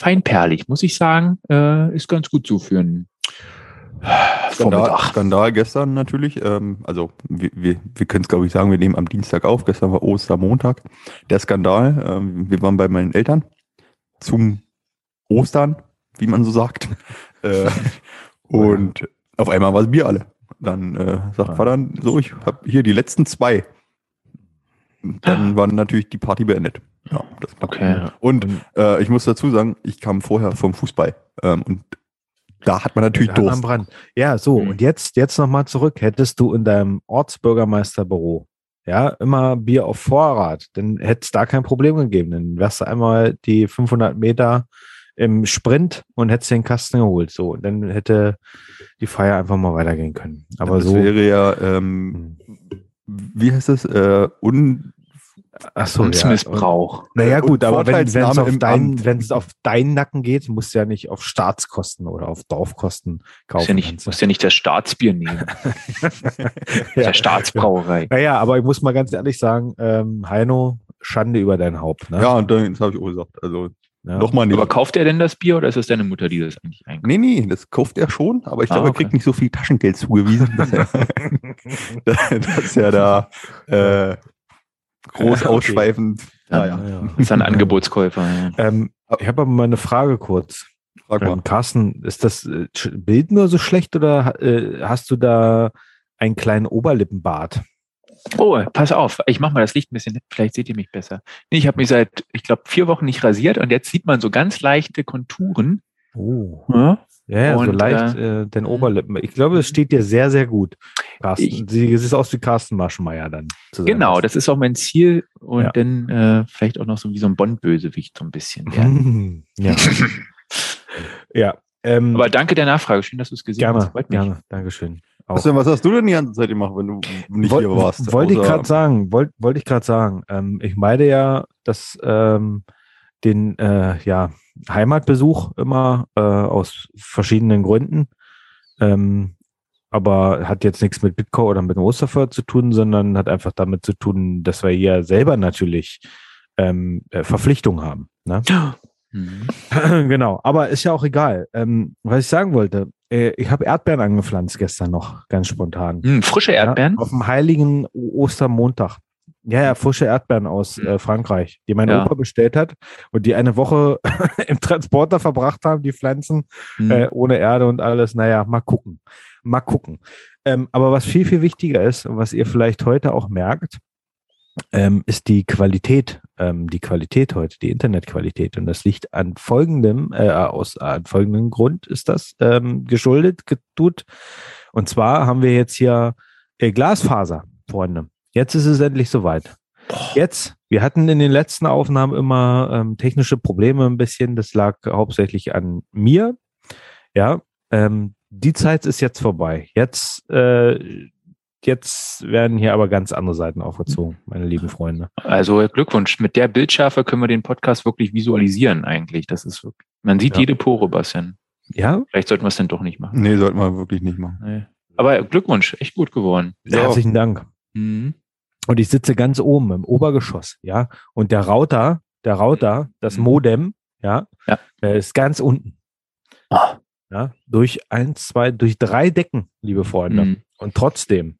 Feinperlig, muss ich sagen, äh, ist ganz gut so für einen Skandal, Vormittag. Skandal gestern natürlich. Ähm, also wir, wir, wir können es glaube ich sagen, wir nehmen am Dienstag auf. Gestern war Ostermontag. Der Skandal, ähm, wir waren bei meinen Eltern zum Ostern, wie man so sagt. äh, und auf einmal war das Bier alle. Dann äh, sagt. Vater, so, ich habe hier die letzten zwei. Dann war natürlich die Party beendet. Ja, das Okay. Und äh, ich muss dazu sagen, ich kam vorher vom Fußball. Ähm, und da hat man natürlich man Durst. Brand. Ja, so. Mhm. Und jetzt, jetzt nochmal zurück. Hättest du in deinem Ortsbürgermeisterbüro, ja, immer Bier auf Vorrat, dann hätte es da kein Problem gegeben. Dann wärst du einmal die 500 Meter im Sprint und hättest den Kasten geholt. So, und dann hätte die Feier einfach mal weitergehen können. Aber das so. wäre ja, ähm, wie heißt das? Äh, un, Ach so, ja. Amtsmissbrauch. Naja, Äh, gut, aber wenn es auf, dein, auf deinen Nacken geht, musst du ja nicht auf Staatskosten oder auf Dorfkosten kaufen. Muss ja, nicht, kannst du. muss ja nicht das Staatsbier nehmen. Ja. Der Staatsbrauerei. Naja, aber ich muss mal ganz ehrlich sagen, ähm, Heino, Schande über dein Haupt. Ne? ja, und das habe ich auch gesagt. Also Ja. nochmal nicht. Aber kauft er denn das Bier oder ist es deine Mutter, die das eigentlich einkauft? Nee, nee, das kauft er schon, aber ich Ah, glaube, er okay. kriegt nicht so viel Taschengeld zugewiesen, dass er, dass er da äh, groß Okay. ausschweifend. Ja, Naja, Ja. Das ist ein Angebotskäufer. Ja. Ähm, ich habe aber mal eine Frage kurz. frag mal. Ähm, Carsten, ist das äh, Bild nur so schlecht oder äh, hast du da einen kleinen Oberlippenbart? Oh, pass auf, ich mache mal das Licht ein bisschen, vielleicht seht ihr mich besser. Nee, ich habe mich seit, ich glaube, vier Wochen nicht rasiert und jetzt sieht man so ganz leichte Konturen. Oh. Ja? Ja, ja so Und, leicht äh, den Oberlippen. Ich glaube, es steht dir sehr, sehr gut. Carsten. Ich- Sie sieht aus wie Carsten Maschmeyer dann. Genau, das ist auch mein Ziel und Ja. dann äh, vielleicht auch noch so wie so ein Bond-Bösewicht so ein bisschen werden. ja. ja. Ähm, Aber danke der Nachfrage, schön, dass du es gesehen gerne, hast. Gerne. Dankeschön. Auch. Was, denn, was hast du denn die ganze Zeit gemacht, wenn du nicht Woll- hier warst? Wollte ich gerade sagen, wollte wollte ich gerade sagen. Ähm, ich meide ja das, ähm, den äh, ja, Heimatbesuch immer äh, aus verschiedenen Gründen. Ähm, aber hat jetzt nichts mit Bitcoin oder mit dem Osterfeuer zu tun, sondern hat einfach damit zu tun, dass wir hier selber natürlich ähm, äh, Verpflichtungen haben. Ne? Mhm. genau, aber ist ja auch egal. Ähm, was ich sagen wollte, äh, ich habe Erdbeeren angepflanzt gestern noch, ganz spontan. Hm, frische Erdbeeren? Ja, auf dem heiligen Ostermontag. Ja, ja, frische Erdbeeren aus Mhm. äh, Frankreich, die mein Ja. Opa bestellt hat und die eine Woche im Transporter verbracht haben, die Pflanzen, Hm. äh, ohne Erde und alles. Naja, mal gucken. Mal gucken. Ähm, aber was viel, viel wichtiger ist und was ihr vielleicht heute auch merkt, ähm, ist die Qualität, ähm, die Qualität heute, die Internetqualität. Und das liegt an folgendem, äh, aus an folgendem Grund ist das ähm, geschuldet, getut. Und zwar haben wir jetzt hier äh, Glasfaser, Freunde. Jetzt ist es endlich soweit. Jetzt, wir hatten in den letzten Aufnahmen immer ähm, technische Probleme ein bisschen. Das lag hauptsächlich an mir. Ja, ähm, die Zeit ist jetzt vorbei. Jetzt, äh, jetzt werden hier aber ganz andere Seiten aufgezogen, meine lieben Freunde. Also Glückwunsch. Mit der Bildschärfe können wir den Podcast wirklich visualisieren eigentlich. Das ist wirklich, man sieht Ja. jede Pore, Bastian. Ja, Vielleicht sollten wir es denn doch nicht machen. Nee, sollten wir wirklich nicht machen. Nee. Aber Glückwunsch, echt gut geworden. herzlichen Dank. Mhm. Und ich sitze ganz oben im Obergeschoss, ja. Und der Router, der Router, das Mhm. Modem, ja, Ja. ist ganz unten. Ah. Ja, durch eins, zwei, durch drei Decken, liebe Freunde. Mhm. Und trotzdem,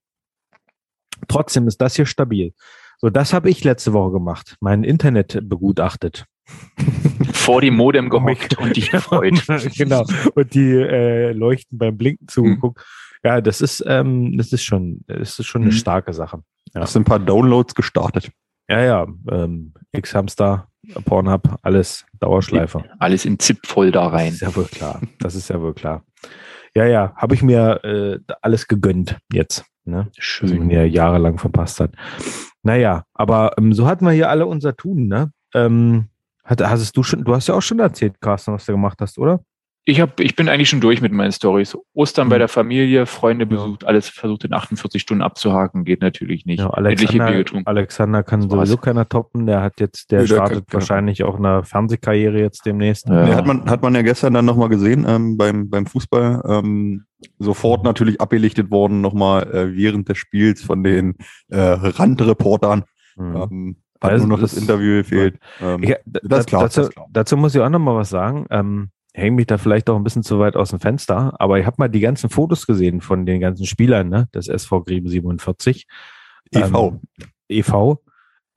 trotzdem ist das hier stabil. So, das habe ich letzte Woche gemacht. Mein Internet begutachtet. Vor dem Modem gehockt und dich gefreut. genau. Und die äh, Leuchten beim Blinken zugeguckt. Ja, das ist, ähm, das ist schon, das ist schon eine Mhm. starke Sache. Ja. Hast du ein paar Downloads gestartet? Ja, ja. Ähm, X-Hamster, Pornhub, alles Dauerschleife. Alles in ZIP-Folder Das rein. ist ja wohl klar. Das ist ja wohl klar. Ja, ja, habe ich mir äh, alles gegönnt jetzt, ne? Was Schön. ja jahrelang verpasst hat. Naja, aber ähm, so hatten wir hier alle unser Tun, ne? Ähm, hat, hast du schon, du hast ja auch schon erzählt, Carsten, was du gemacht hast, oder? Ich, hab, ich bin eigentlich schon durch mit meinen Stories. Ostern bei Mhm. der Familie, Freunde besucht, alles versucht in 48 Stunden abzuhaken, geht natürlich nicht. Ja, Alexander. Alexander kann Das war's. sowieso keiner toppen. Der hat jetzt, der der kann startet keiner. wahrscheinlich auch eine Fernsehkarriere jetzt demnächst. Ja. Nee, hat, man, hat man ja gestern dann nochmal gesehen ähm, beim, beim Fußball. Ähm, sofort natürlich abgelichtet worden, nochmal äh, während des Spiels von den äh, Randreportern. Mhm. Ähm, hat Also nur noch das- das Interview gefehlt. Ähm, Ja, das ist klar, dazu, das klar. dazu muss ich auch noch mal was sagen. Ähm, hänge mich da vielleicht auch ein bisschen zu weit aus dem Fenster, aber ich habe mal die ganzen Fotos gesehen von den ganzen Spielern ne, des SV Grieben 47. EV. Ähm, EV.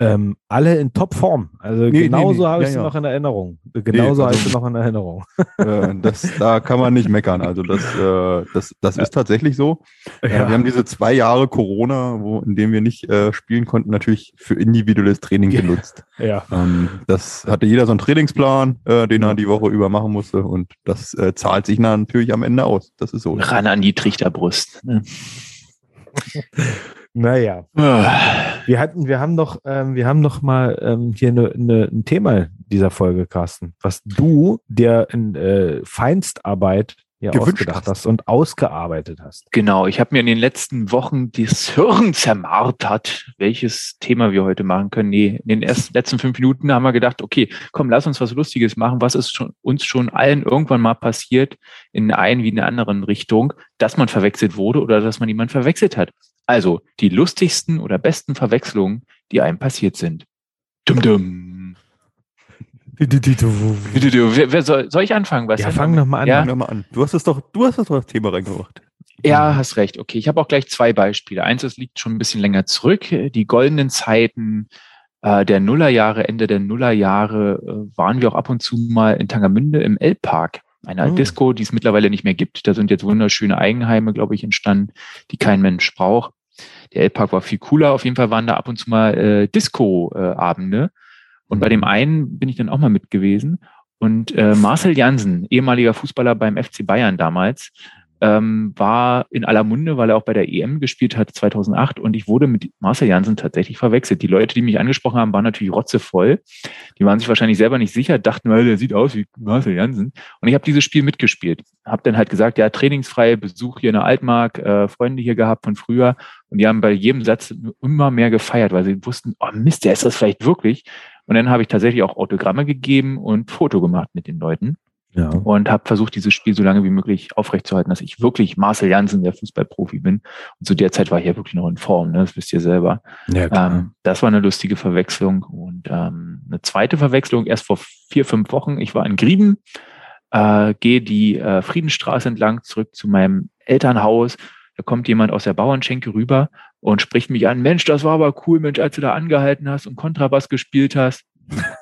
Ähm, alle in Topform. Also Nee, nee, genauso nee. habe ich Ja, sie ja. noch in Erinnerung. Genauso also- habe ich sie noch in Erinnerung. äh, das, da kann man nicht meckern. Also das, äh, das, das ist tatsächlich so. Äh, wir haben diese zwei Jahre Corona, wo, in dem wir nicht äh, spielen konnten, natürlich für individuelles Training Ja. genutzt. ja. Ähm, das hatte jeder so einen Trainingsplan, äh, den er die Woche über machen musste und das äh, zahlt sich natürlich am Ende aus. Das ist so. Ran an die Trichterbrust. Ne? Naja. Ah. Wir hatten, wir haben noch, ähm, wir haben noch mal ähm, hier ne, ne, ein Thema dieser Folge, Carsten, was du dir in äh, Feinstarbeit Gewünscht ausgedacht hast. hast und ausgearbeitet hast. Genau, ich habe mir in den letzten Wochen das Hirn zermartert, welches Thema wir heute machen können. Nee, in den ersten letzten fünf Minuten haben wir gedacht, okay, komm, lass uns was Lustiges machen. Was ist schon, uns schon allen irgendwann mal passiert, in der einen wie in der anderen Richtung, dass man verwechselt wurde oder dass man jemand verwechselt hat. Also die lustigsten oder besten Verwechslungen, die einem passiert sind. Dum dum. Wer, wer soll, soll ich anfangen? Was Ja, fang doch mal an. Ja. Fang doch mal an. Du hast es doch, du hast das doch das Thema reingebracht. Ja, hast recht. Okay, ich habe auch gleich zwei Beispiele. Eins, das liegt schon ein bisschen länger zurück. Die goldenen Zeiten äh, der Nullerjahre, Ende der Nullerjahre, äh, waren wir auch ab und zu mal in Tangermünde im L-Park, einer Hm. Disco, die es mittlerweile nicht mehr gibt. Da sind jetzt wunderschöne Eigenheime, glaube ich, entstanden, die kein Mensch braucht. Der L-Park war viel cooler. Auf jeden Fall waren da ab und zu mal äh, Disco-Abende. Und bei dem einen bin ich dann auch mal mit gewesen. Und äh, Marcel Jansen, ehemaliger Fußballer beim FC Bayern damals, ähm, war in aller Munde, weil er auch bei der EM gespielt hat 2008 und ich wurde mit Marcel Jansen tatsächlich verwechselt. Die Leute, die mich angesprochen haben, waren natürlich rotzevoll. Die waren sich wahrscheinlich selber nicht sicher, dachten, weil der sieht aus wie Marcel Jansen. Und ich habe dieses Spiel mitgespielt. Habe dann halt gesagt, ja, trainingsfrei, Besuch hier in der Altmark, äh, Freunde hier gehabt von früher. Und die haben bei jedem Satz immer mehr gefeiert, weil sie wussten, oh Mist, der ist das vielleicht wirklich. Und dann habe ich tatsächlich auch Autogramme gegeben und Foto gemacht mit den Leuten. Ja. und habe versucht, dieses Spiel so lange wie möglich aufrechtzuerhalten, dass ich wirklich Marcel Janssen, der Fußballprofi bin. Und zu der Zeit war ich ja wirklich noch in Form, ne? das wisst ihr selber. ja. Ähm, das war eine lustige Verwechslung. Und ähm, eine zweite Verwechslung erst vor vier, fünf Wochen. Ich war in Grieben, äh, gehe die äh, Friedenstraße entlang zurück zu meinem Elternhaus. Da kommt jemand aus der Bauernschenke rüber und spricht mich an. Mensch, das war aber cool, Mensch, als du da angehalten hast und Kontrabass gespielt hast.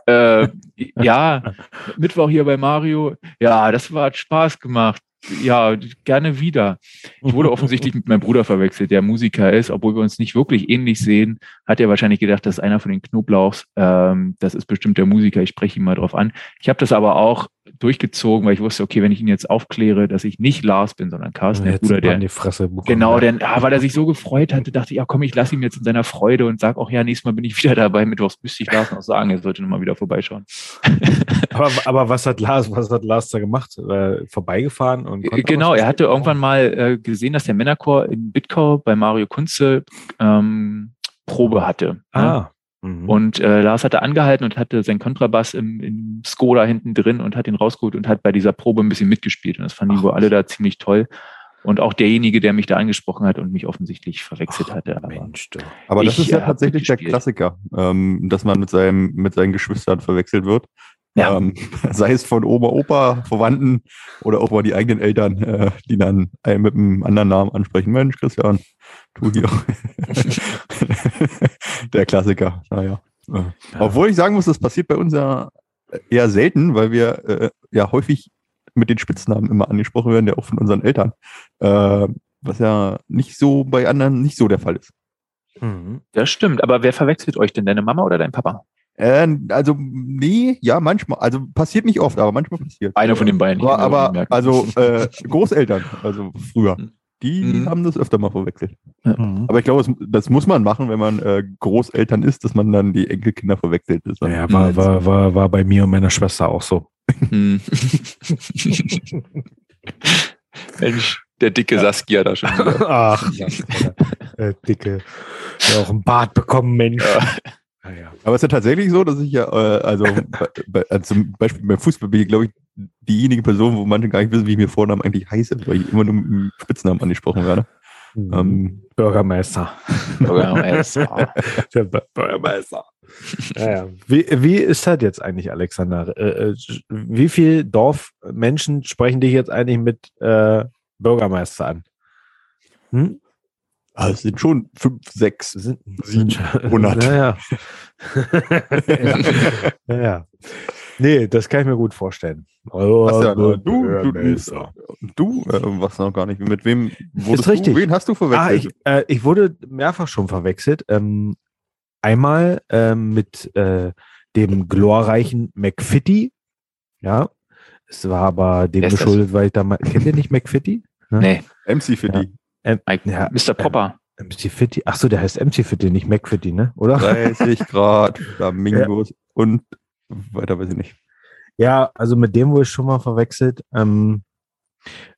Äh, ja, Mittwoch hier bei Mario. Ja, das war hat Spaß gemacht. Ja, gerne wieder. Ich wurde offensichtlich mit meinem Bruder verwechselt, der Musiker ist, obwohl wir uns nicht wirklich ähnlich sehen, hat er wahrscheinlich gedacht, das ist einer von den Knoblauchs. Ähm, das ist bestimmt der Musiker, ich spreche ihn mal drauf an. Ich habe das aber auch durchgezogen, weil ich wusste, okay, wenn ich ihn jetzt aufkläre, dass ich nicht Lars bin, sondern Carsten, der Bruder, der die Fresse bekommen. Genau, ja. denn ah, weil er sich so gefreut hatte, dachte ich, ja komm, ich lasse ihm jetzt in seiner Freude und sag auch, ja, nächstes Mal bin ich wieder dabei. Mittwochs müsste ich Lars noch sagen, er sollte nochmal wieder vorbeischauen. Aber, aber was hat Lars, was hat Lars da gemacht? Äh, vorbeigefahren und Genau, er hatte irgendwann mal äh, gesehen, dass der Männerchor in Bitkau bei Mario Kunze ähm, Probe hatte. ne? Mhm. Und äh, Lars hatte angehalten und hatte seinen Kontrabass im, im Skoda hinten drin und hat ihn rausgeholt und hat bei dieser Probe ein bisschen mitgespielt. Und das fanden die wohl alle da ziemlich toll. Und auch derjenige, der mich da angesprochen hat und mich offensichtlich verwechselt hatte. Aber Mensch, du. Aber das Ich, ist ja äh, tatsächlich der. Klassiker, ähm, dass man mit seinem, mit seinen Geschwistern verwechselt wird. Ja. Ähm, sei es von Oma, Opa, Verwandten oder auch mal die eigenen Eltern, äh, die dann einen mit einem anderen Namen ansprechen. Mensch, Christian, du hier. der Klassiker, naja. Äh, Obwohl ich sagen muss, das passiert bei uns ja eher selten, weil wir äh, ja häufig mit den Spitznamen immer angesprochen werden, der auch von unseren Eltern. Äh, was ja nicht so bei anderen nicht so der Fall ist. Mhm. das stimmt. Aber wer verwechselt euch denn? Deine Mama oder dein Papa? Äh, also, nee, ja, manchmal. Also passiert nicht oft, aber manchmal passiert. Einer von den beiden. Aber, aber also äh, Großeltern, also früher, die Mhm. haben das öfter mal verwechselt. Mhm. Aber ich glaube, das, das muss man machen, wenn man äh, Großeltern ist, dass man dann die Enkelkinder verwechselt. Das ist dann- Ja, war, war, war, war bei mir und meiner Schwester auch so. Hm. Mensch, der dicke Saskia da schon wieder. Ach, ja, äh, dicke. Ja, auch ein Bart bekommen, Mensch. Ja. ja. Aber es ist ja tatsächlich so, dass ich ja, äh, also, bei, bei, also zum Beispiel beim Fußball bin ich, glaube ich, diejenige Person, wo manche gar nicht wissen, wie ich mir Vornamen eigentlich heiße, weil ich immer nur mit dem Spitznamen angesprochen werde. Mhm. Ähm, Bürgermeister. Bürgermeister. Der Bür- Bürgermeister. Ja, ja. Wie, wie ist das jetzt eigentlich, Alexander? Äh, äh, wie viel Dorfmenschen sprechen dich jetzt eigentlich mit äh, Bürgermeister an? Hm? ah, es sind schon fünf, sechs. Sind, Sieben, hundert. Ja, ja. ja, ja. Nee, das kann ich mir gut vorstellen. Also, Was ja, du, du, du, äh, was noch gar nicht. Mit wem wurdest richtig. du? Wen hast du Ah, verwechselt? ich, äh, ich wurde mehrfach schon verwechselt. Ähm, einmal ähm, mit äh, dem glorreichen McFitty. Ja, es war aber dem Wer ist geschuldet, weil ich da mal. Kennt ihr nicht McFitty? nee, MC für Ja. Mike, Ja, Mr. Popper. MC Fitty. Ach so, der heißt MC Fitty, nicht McFitty, ne? Oder? 30 Grad, Flamingos und weiter weiß ich nicht. Ja, also mit dem wurde ich schon mal verwechselt, ähm,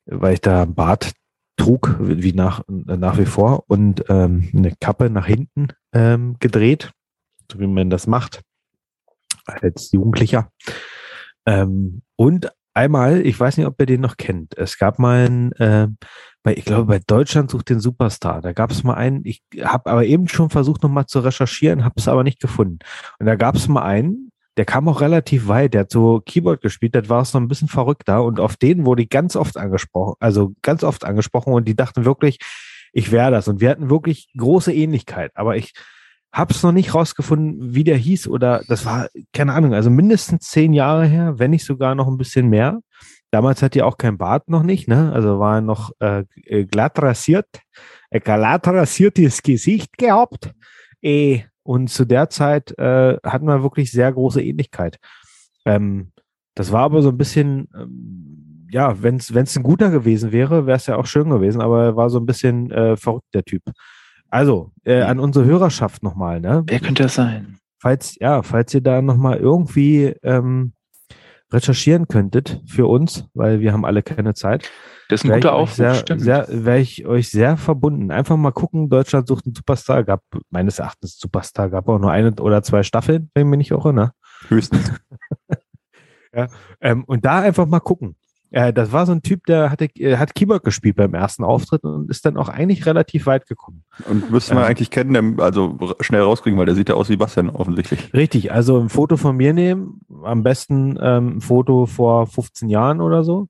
weil ich da Bart trug, wie nach, nach wie vor, und ähm, eine Kappe nach hinten ähm, gedreht, so wie man das macht als Jugendlicher. Ähm, und einmal, ich weiß nicht, ob ihr den noch kennt, es gab mal einen, äh, bei, ich glaube, bei Deutschland sucht den Superstar. Da gab es mal einen, ich habe aber eben schon versucht, nochmal zu recherchieren, habe es aber nicht gefunden. Und da gab es mal einen, der kam auch relativ weit, der hat so Keyboard gespielt, das war auch so ein bisschen verrückter. Und auf den wurde ich ganz oft angesprochen, also ganz oft angesprochen. Und die dachten wirklich, ich wäre das. Und wir hatten wirklich große Ähnlichkeit, aber ich hab's noch nicht rausgefunden, wie der hieß oder das war, keine Ahnung, also mindestens zehn Jahre her, wenn nicht sogar noch ein bisschen mehr. Damals hat die auch kein Bart noch nicht, ne? Also war er noch äh, äh, glatt rasiert, ein glatt rasiertes Gesicht gehabt. Eh, und zu der Zeit äh, hatten wir wirklich sehr große Ähnlichkeit. Ähm, das war aber so ein bisschen, ähm, ja, wenn es ein guter gewesen wäre, wäre es ja auch schön gewesen, aber er war so ein bisschen äh, verrückt, der Typ. Also, äh, an unsere Hörerschaft nochmal, ne? Wer könnte das sein? Falls, ja, falls ihr da nochmal irgendwie ähm, recherchieren könntet für uns, weil wir haben alle keine Zeit, Das ist ein wäre guter Aufruf, sehr, stimmt. sehr, wär ich euch sehr verbunden. Einfach mal gucken, Deutschland sucht einen Superstar. Gab meines Erachtens Superstar, gab auch nur eine oder zwei Staffeln, wenn ich mich nicht irre, ne? Höchstens. Ähm, und da einfach mal gucken. Äh, das war so ein Typ, der hatte, äh, hat Keyboard gespielt beim ersten Auftritt und ist dann auch eigentlich relativ weit gekommen. Und müsste man Ja. eigentlich kennen, also schnell rauskriegen, weil der sieht ja aus wie Bastian offensichtlich. Richtig, also ein Foto von mir nehmen, am besten ähm, ein Foto vor 15 Jahren oder so.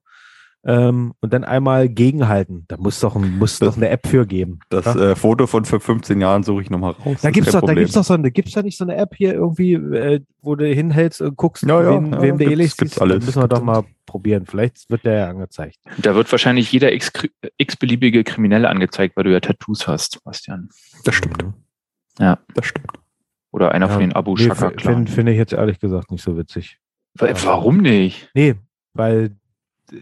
Ähm, und dann einmal gegenhalten. Da muss doch, ein, muss Das- doch eine App für geben. Das Ja? äh, Foto von vor 15 Jahren suche ich nochmal raus. Da Das gibt's ist doch, da gibt's doch so eine, gibt's da nicht so eine App hier irgendwie, äh, wo du hinhältst und guckst, Ja, ja, wem, ja, wem du gibt's- ähnlich gibt's siehst. alles. Dann müssen wir doch mal probieren. Vielleicht wird der ja angezeigt. Da wird wahrscheinlich jeder x-beliebige Kriminelle angezeigt, weil du ja Tattoos hast, Bastian. Das stimmt. Ja. Das stimmt. Oder einer Ja, von den Abu Nee, Finde find ich jetzt ehrlich gesagt nicht so witzig. Warum nicht? Nee, weil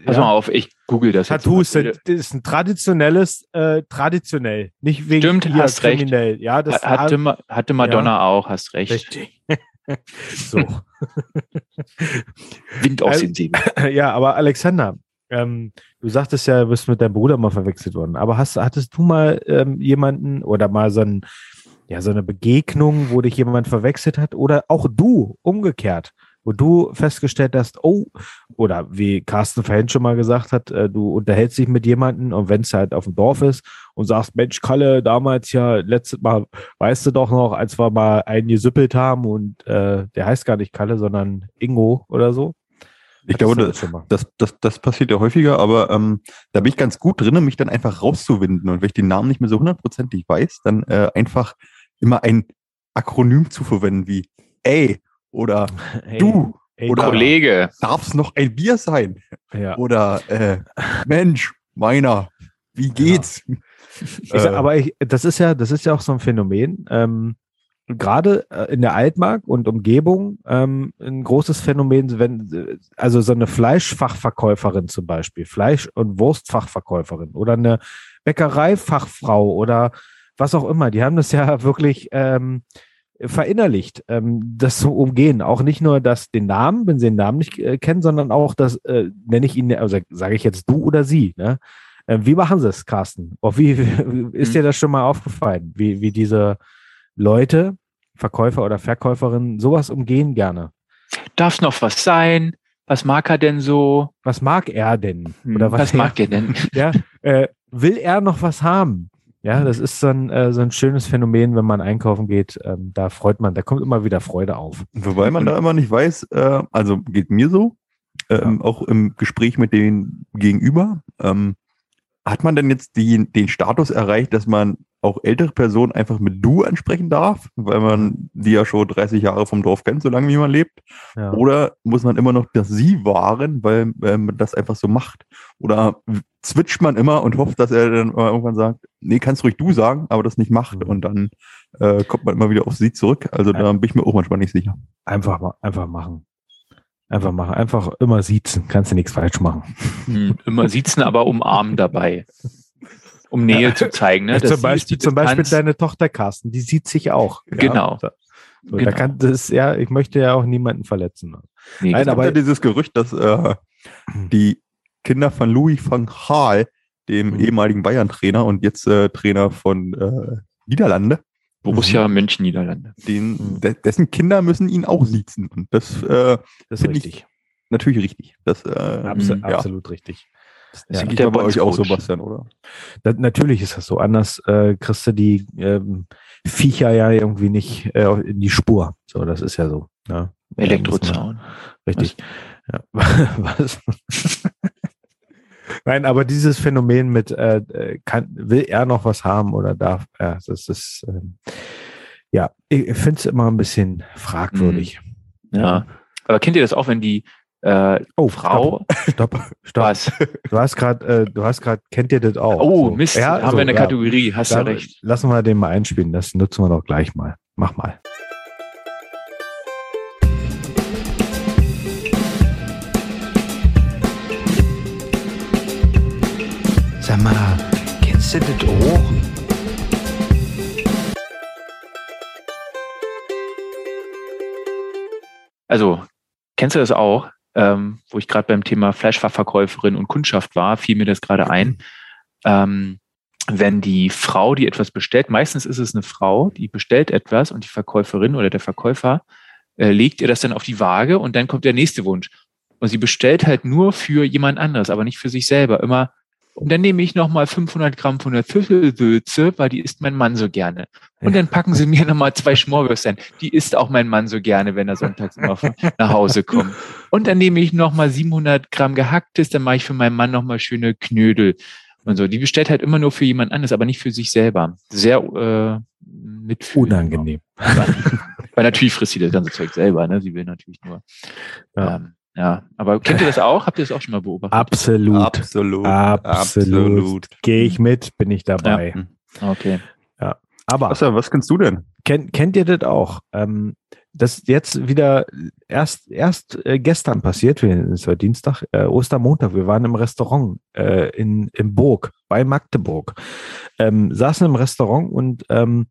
Pass mal auf, ich google das jetzt Tattoos sind, ist ein traditionelles, äh, traditionell, nicht wegen Stimmt, hier hast recht. kriminell. Ja, das Ha- Hatte, hatte Madonna auch, hast recht. Richtig. so. Wind aus Also- den Segeln. ja, aber Alexander, ähm, du sagtest ja, du bist mit deinem Bruder mal verwechselt worden. Aber hast, hattest du mal ähm, jemanden oder mal so, ein, ja, so eine Begegnung, wo dich jemand verwechselt hat? Oder auch du, umgekehrt, wo du festgestellt hast, oh, oder wie Carsten vorhin schon mal gesagt hat, äh, du unterhältst dich mit jemandem und wenn es halt auf dem Dorf ist und sagst, Mensch, Kalle, damals ja, letztes Mal, weißt du doch noch, als wir mal einen gesüppelt haben und äh, der heißt gar nicht Kalle, sondern Ingo oder so. Ich glaube, das, das, das, das passiert ja häufiger, aber ähm, da bin ich ganz gut drin, mich dann einfach rauszuwinden. Und wenn ich den Namen nicht mehr so hundertprozentig weiß, dann äh, einfach immer ein Akronym zu verwenden wie ey oder Hey, du hey, oder- Kollege. darf es noch ein Bier sein? Ja. Oder äh, Mensch, meiner, wie geht's? Ich sag, Äh, aber ich, das ist ja, das ist ja auch so ein Phänomen. Ähm, Gerade äh, in der Altmark und Umgebung ähm, ein großes Phänomen, wenn also so eine Fleischfachverkäuferin zum Beispiel, Fleisch- und Wurstfachverkäuferin oder eine Bäckereifachfrau oder was auch immer, die haben das ja wirklich ähm, verinnerlicht, ähm, das zu umgehen. Auch nicht nur das den Namen, wenn sie den Namen nicht äh, kennen, sondern auch das, äh, nenne ich ihn, also sage ich jetzt du oder sie, ne? Äh, Wie machen sie es, Carsten? Oh, wie, wie ist Mhm. dir das schon mal aufgefallen? Wie, wie diese Leute, Verkäufer oder Verkäuferinnen, sowas umgehen gerne? Darf noch was sein? Was mag er denn so? Was mag er denn? Hm, Oder was, was mag er denn? ja, äh, will er noch was haben? Ja, das ist so ein, äh, so ein schönes Phänomen, wenn man einkaufen geht. Ähm, da freut man, da kommt immer wieder Freude auf. Wobei man da immer nicht weiß, äh, also geht mir so, ähm, auch im Gespräch mit den Gegenüber, ähm, hat man denn jetzt die, den Status erreicht, dass man auch ältere Personen einfach mit du ansprechen darf, weil man die ja schon 30 Jahre vom Dorf kennt, solange wie man lebt? Ja. Oder muss man immer noch das sie wahren, weil äh, man das einfach so macht? Oder zwitscht man immer und hofft, dass er dann irgendwann sagt, nee, kannst ruhig du sagen, aber das nicht macht Mhm. und dann äh, kommt man immer wieder auf sie zurück. Also da bin ich mir auch manchmal nicht sicher. Einfach, ma- einfach machen. Einfach machen. Einfach immer siezen. Kannst du nichts falsch machen. Hm, immer sitzen, aber umarmen dabei. Um Nähe zu zeigen. Ne? Ja, zum Beispiel, zum Beispiel deine Tochter Carsten, die sieht sich auch. Ja, Genau. da, so, Genau. da kann das, ja, ich möchte ja auch niemanden verletzen. Nee, Nein, aber- ja dieses Gerücht, dass äh, die Kinder von Louis van Gaal, dem Mhm. ehemaligen Bayern-Trainer und jetzt äh, Trainer von äh, Niederlande, Borussia München, Niederlande. den, Mhm. de dessen Kinder müssen ihn auch siezen. Und das äh, Das ist ich- richtig. natürlich richtig. Das äh, Abso Mhm. ja. Absolut richtig. Das Ja. der bei euch auch so. Bastian, oder? Das, natürlich ist das so. Anders äh, kriegst du die ähm, Viecher ja irgendwie nicht äh, in die Spur. So, das ist ja so. Ja. Elektrozaun. Richtig. Ja. Was? Nein, aber dieses Phänomen mit, äh, äh, kann, will er noch was haben oder darf er, das ist, ähm, ja, ich finde es immer ein bisschen fragwürdig. Ja. Aber kennt ihr das auch, wenn die äh, Oh, Frau. Stopp, stopp. Was? Du hast gerade, äh, du hast gerade, kennt ihr das auch? Oh, So. Mist, Ja, haben so, wir eine ja. Kategorie, hast ja Da- recht. Lassen wir den mal einspielen, das nutzen wir doch gleich mal. Mach mal. Sag mal, kennst du das auch? Also, kennst du das auch? Ähm, wo ich gerade beim Thema Fleischfachverkäuferin und Kundschaft war, fiel mir das gerade ein. Ähm, wenn die Frau, die etwas bestellt, meistens ist es eine Frau, die bestellt etwas und die Verkäuferin oder der Verkäufer äh, legt ihr das dann auf die Waage und dann kommt der nächste Wunsch. Und sie bestellt halt nur für jemand anderes, aber nicht für sich selber. Immer, und dann nehme ich nochmal 500 Gramm von der Pfiffelwürze, weil die isst mein Mann so gerne. Und dann packen sie mir nochmal zwei Schmorwürstchen. Die isst auch mein Mann so gerne, wenn er sonntags immer nach Hause kommt. Und dann nehme ich nochmal 700 Gramm gehacktes, dann mache ich für meinen Mann nochmal schöne Knödel. Und so. Die bestellt halt immer nur für jemand anderes, aber nicht für sich selber. Sehr äh, mitfühlend. Unangenehm. Weil natürlich frisst sie das ganze Zeug selber, ne? Sie will natürlich nur. Ja. Ähm, ja. Aber kennt ihr das auch? Habt ihr das auch schon mal beobachtet? Absolut. Absolut. Absolut. Gehe ich mit, bin ich dabei. Okay. Aber Was, was kennst du denn? kennt, kennt ihr das auch? Ähm, das ist jetzt wieder erst, erst äh, gestern passiert, wir- es war Dienstag, äh, Ostermontag, wir waren im Restaurant äh, in, im Burg, bei Magdeburg. Ähm, saßen im Restaurant und ähm,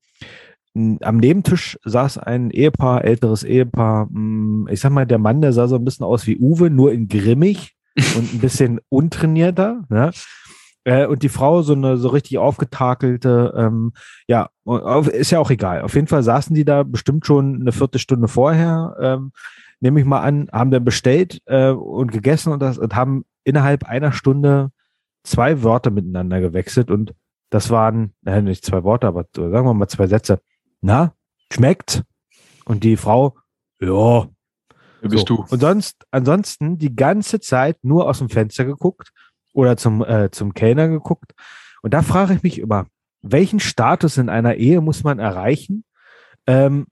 am Nebentisch saß ein Ehepaar, älteres Ehepaar. mh, Ich sag mal, der Mann, der sah so ein bisschen aus wie Uwe, nur in grimmig und ein bisschen untrainierter. Ne? Äh, und die Frau so eine so richtig aufgetakelte, ähm, ja, ist ja auch egal. Auf jeden Fall saßen die da bestimmt schon eine Viertelstunde vorher, ähm, nehme ich mal an, haben dann bestellt äh, und gegessen und das und haben innerhalb einer Stunde zwei Wörter miteinander gewechselt und das waren, äh, nicht zwei Worte, aber sagen wir mal zwei Sätze. Na, schmeckt? Und die Frau, ja. Bist so. du? Und sonst, ansonsten die ganze Zeit nur aus dem Fenster geguckt oder zum, äh, zum Kellner geguckt. Und da frage ich mich immer, welchen Status in einer Ehe muss man erreichen, ähm,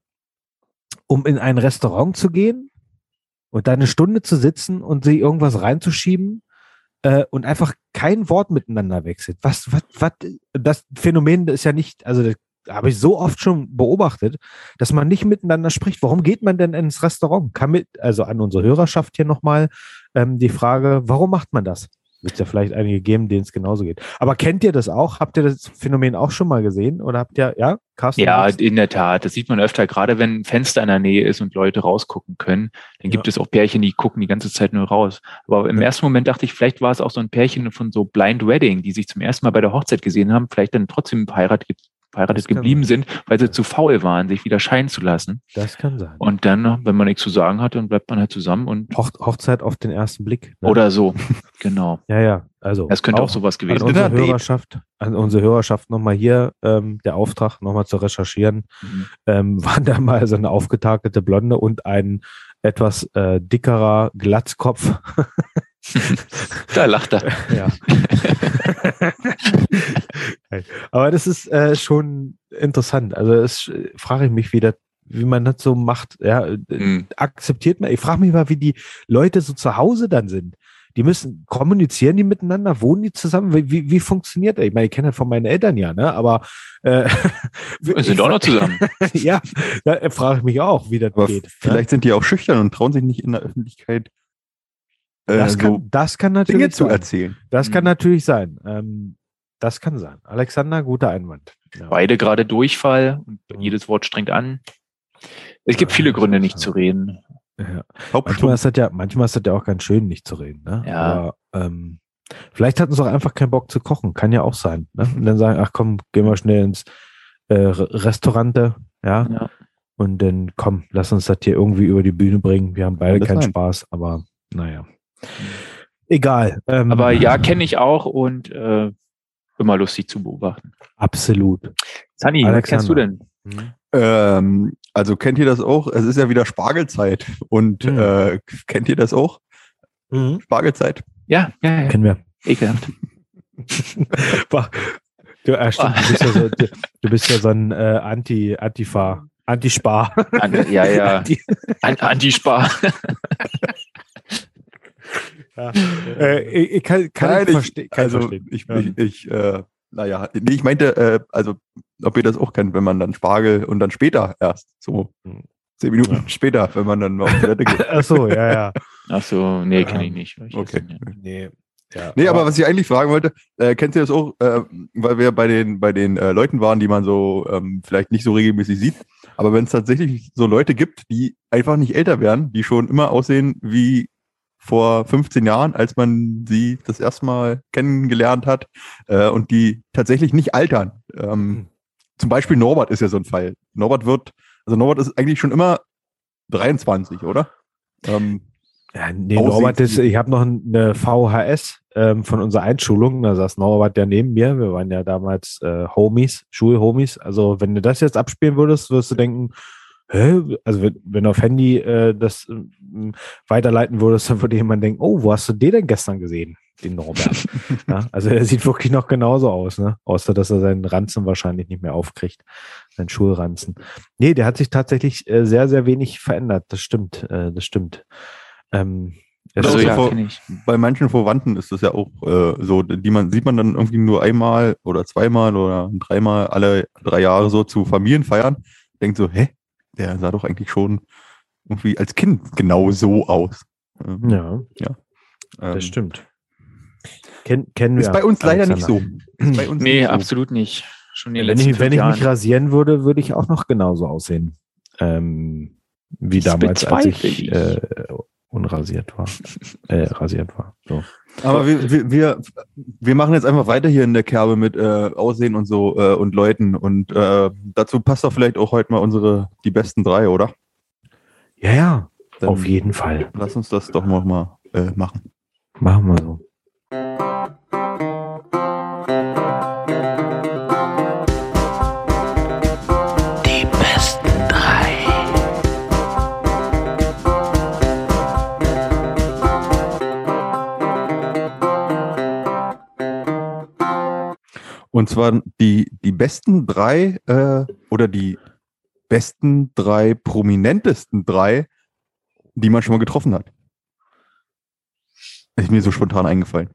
um in ein Restaurant zu gehen und da eine Stunde zu sitzen und sie irgendwas reinzuschieben äh, und einfach kein Wort miteinander wechselt. Was, was, was, das Phänomen ist ja nicht, also das habe ich so oft schon beobachtet, dass man nicht miteinander spricht. Warum geht man denn ins Restaurant? Kann mit, also an unsere Hörerschaft hier nochmal ähm, die Frage, warum macht man das? Wird ja vielleicht einige geben, denen es genauso geht. Aber kennt ihr das auch? Habt ihr das Phänomen auch schon mal gesehen? Oder habt ihr, ja, Carsten? Ja, in der Tat. Das sieht man öfter, gerade wenn ein Fenster in der Nähe ist und Leute rausgucken können. Dann gibt Ja. es auch Pärchen, die gucken die ganze Zeit nur raus. Aber im Ja. ersten Moment dachte ich, vielleicht war es auch so ein Pärchen von so Blind Wedding, die sich zum ersten Mal bei der Hochzeit gesehen haben, vielleicht dann trotzdem verheiratet, verheiratet geblieben sind, weil sie zu faul waren, sich wieder scheiden zu lassen. das kann sein. Und dann, wenn man nichts zu sagen hat, dann bleibt man halt zusammen und Hoch, Hochzeit auf den ersten Blick. ne? oder so. Genau. Ja, ja. Also Das könnte auch, sowas an gewesen unsere sein. Dinner-Date. Hörerschaft, an unsere Hörerschaft nochmal hier ähm, der Auftrag, nochmal zu recherchieren. Mhm. Ähm, waren da mal so eine aufgetakelte Blonde und ein etwas äh, dickerer Glatzkopf. Da lacht er. ja. Aber das ist äh, schon interessant. Also es äh, frage ich mich, wie, das, wie man das so macht. Ja, Mhm. akzeptiert man. Ich frage mich mal, wie die Leute so zu Hause dann sind. Die müssen, kommunizieren die miteinander, wohnen die zusammen? Wie, wie, wie funktioniert das? Ich meine, ich kenne das von meinen Eltern ja, ne? Aber äh, Wir sind auch noch zusammen. ja, da frage ich mich auch, wie das Aber geht. vielleicht sind die auch schüchtern und trauen sich nicht in der Öffentlichkeit äh, das, so kann, das kann natürlich Dinge zu sein. erzählen. Das kann Mhm. natürlich sein. Ähm, das kann sein. Alexander, guter Einwand. Ja. Beide gerade Durchfall und jedes Wort strengt an. Es gibt Ja, viele Gründe, nicht so. zu reden. Ja. Manchmal ist das ja, manchmal ist das ja auch ganz schön, nicht zu reden. Ne? Ja. Aber ähm, vielleicht hatten sie auch einfach keinen Bock zu kochen. Kann ja auch sein. Ne? Und dann sagen, ach komm, gehen wir schnell ins äh, Re- Restaurante, ja? Ja. Und dann komm, lass uns das hier irgendwie über die Bühne bringen. Wir haben beide keinen sein. Spaß, aber naja. Egal. Ähm, Aber ja, kenne ich auch und äh, immer lustig zu beobachten. Absolut. Sunny, was kennst du denn? Mhm. Ähm, also kennt ihr das auch? Es ist ja wieder Spargelzeit. Und Mhm. äh, kennt ihr das auch? Mhm. Spargelzeit. Ja, ja, ja. Kennen wir. Ekelhaft. Du, äh, stimmt, du, bist ja so, du, du bist ja so ein äh, Anti, Antifa, Antispar. An, ja, ja. Anti- An, Antispar. Ja. Äh, ich, kann, kann Nein, ich, verste kann also verstehen. ich, Ja. ich, ich äh, naja, nee, ich meinte, äh, also ob ihr das auch kennt, wenn man dann Spargel und dann später erst, so Mhm. zehn Minuten Ja. später, wenn man dann auf Toilette geht. Ach so, ja, ja. Ach so, nee, kenne ich nicht. Ich Okay. nicht. Nee, ja, Nee, aber was ich eigentlich fragen wollte, äh, kennt ihr das auch, äh, weil wir bei den, bei den äh, Leuten waren, die man so ähm, vielleicht nicht so regelmäßig sieht, aber wenn es tatsächlich so Leute gibt, die einfach nicht älter werden, die schon immer aussehen wie vor 15 Jahren, als man sie das erste Mal kennengelernt hat äh, und die tatsächlich nicht altern. Ähm, Hm. Zum Beispiel Norbert ist ja so ein Fall. Norbert wird, also Norbert ist eigentlich schon immer 23, oder? Ähm, Ja, nee, Norbert, ist, ich habe noch eine VHS ähm, von unserer Einschulung. Da saß Norbert ja neben mir. Wir waren ja damals äh, Homies, Schulhomies. Also wenn du das jetzt abspielen würdest, wirst du denken, hä? Also wenn, wenn du auf Handy äh, das ähm, weiterleiten würdest, dann würde jemand denken, oh, wo hast du den denn gestern gesehen? Den Norbert. ja, also er sieht wirklich noch genauso aus, ne? Außer dass er seinen Ranzen wahrscheinlich nicht mehr aufkriegt. Seinen Schulranzen. Nee, der hat sich tatsächlich äh, sehr, sehr wenig verändert. Das stimmt, äh, das stimmt. Ähm, Also ist ja, vor-. Bei manchen Verwandten ist das ja auch äh, so, die man sieht man dann irgendwie nur einmal oder zweimal oder dreimal alle drei Jahre so zu Familienfeiern. Denkt so, hä, der sah doch eigentlich schon irgendwie als Kind genau so aus. Ähm, ja, ähm, das stimmt. Ken, kennen wir. Ist bei uns leider nicht so. Bei uns Nee, nicht so. absolut nicht. Schon in den Wenn letzten ich, wenn ich mich rasieren würde, würde ich auch noch genauso aussehen. Ähm, wie Das damals, als ich, ich. äh, unrasiert war. äh, rasiert war. So. Aber wir, wir, wir, wir machen jetzt einfach weiter hier in der Kerbe mit äh, Aussehen und so äh, und Leuten. Und äh, dazu passt doch vielleicht auch heute mal unsere die besten drei, oder? Ja, ja, Dann auf jeden Fall. Lass uns das doch noch mal äh, machen. Machen wir so. Und zwar die, die besten drei äh, oder die besten drei prominentesten drei, die man schon mal getroffen hat. Ist mir so spontan eingefallen.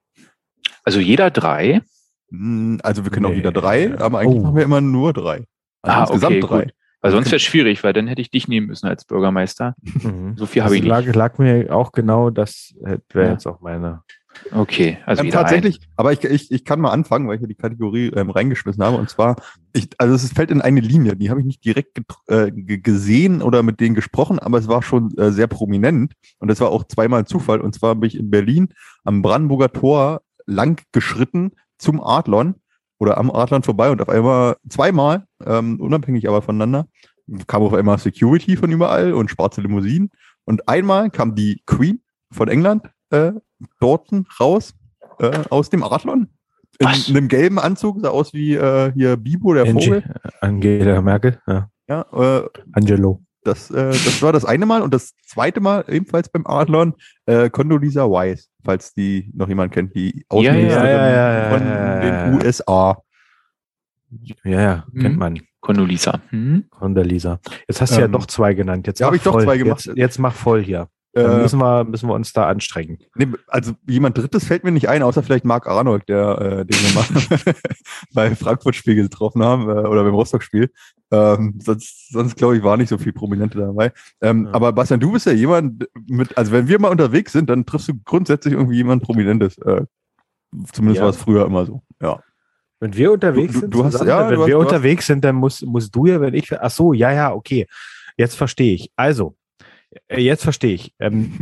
Also jeder drei. Hm, Also wir können auch Nee. wieder drei, aber eigentlich Oh. machen wir immer nur drei. Also Ah, insgesamt okay, drei. gut. Weil sonst wäre es schwierig, weil dann hätte ich dich nehmen müssen als Bürgermeister. Mhm. So viel habe ich nicht. lag, lag mir auch genau, das wäre Ja. jetzt auch meine. Okay, also ähm, tatsächlich, aber ich, ich, ich kann mal anfangen, weil ich ja die Kategorie ähm, reingeschmissen habe. Und zwar, ich, also es fällt in eine Linie, die habe ich nicht direkt äh, ge- gesehen oder mit denen gesprochen, aber es war schon äh, sehr prominent. Und das war auch zweimal Zufall. Und zwar bin ich in Berlin am Brandenburger Tor lang geschritten zum Adlon oder am Adlon vorbei und auf einmal zweimal, ähm, unabhängig aber voneinander, kam auf einmal Security von überall und schwarze Limousinen. Und einmal kam die Queen von England äh, dort raus, äh, aus dem Adlon. In Was? einem gelben Anzug, sah aus wie äh, hier Bibo, der Angie, Vogel. Angela Merkel, ja. Ja, äh, Angelo. das, äh, das war das eine Mal und das zweite Mal ebenfalls beim Adlon äh, Condoleezza Rice, falls die noch jemand kennt, die Außenministerin ja, ja, ja, von ja, ja, den ja. USA. Ja, ja, kennt Mhm. man. Condoleezza. Hm? Condoleezza. Jetzt hast du ja Ähm, doch zwei genannt. Jetzt ja, hab mach ich doch voll. zwei gemacht. Jetzt, jetzt mach voll hier. Dann Äh, müssen, wir, müssen wir uns da anstrengen. nee, also jemand Drittes fällt mir nicht ein, außer vielleicht Marc Arnold, der äh, den wir mal bei Frankfurt-Spiel getroffen haben äh, oder beim Rostock-Spiel. Ähm, sonst, sonst glaube ich, war nicht so viel Prominente dabei. Ähm, Ja. Aber Bastian, du bist ja jemand mit, also wenn wir mal unterwegs sind, dann triffst du grundsätzlich irgendwie jemand Prominentes. Äh, zumindest Ja. war es früher immer so. Ja. Wenn wir unterwegs Du- du- sind, du hast- ja, wenn wir hast- unterwegs sind, dann musst, musst du ja, wenn ich, ach so, ja, ja, okay. Jetzt verstehe ich. Also, jetzt verstehe ich. Ähm,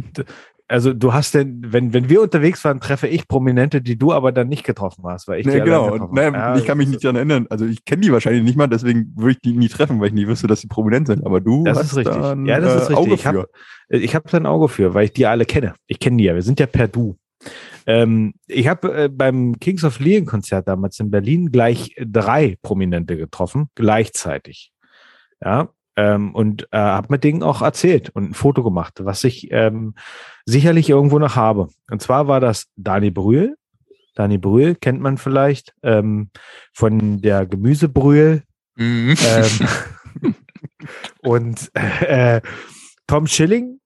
also du hast denn, wenn, wenn wir unterwegs waren, treffe ich Prominente, die du aber dann nicht getroffen hast, weil ich Nee, die genau. Und, habe. Ja, ich kann mich nicht daran erinnern. Also ich kenne die wahrscheinlich nicht mal, deswegen würde ich die nie treffen, weil ich nie wüsste, dass sie prominent sind. Aber du Das hast ist richtig. da ein, Ja, das ist äh, richtig. Auge Ich hab- habe da ein Auge für, weil ich die alle kenne. Ich kenne die ja. Wir sind ja per Du. Ähm, ich habe äh, beim Kings of Leon Konzert damals in Berlin gleich drei Prominente getroffen, gleichzeitig. Ja, ähm, und äh, habe mit denen auch erzählt und ein Foto gemacht, was ich ähm, sicherlich irgendwo noch habe. Und zwar war das Dani Brühl. Dani Brühl kennt man vielleicht ähm, von der Gemüsebrühl Mhm. ähm, und äh, Tom Schilling,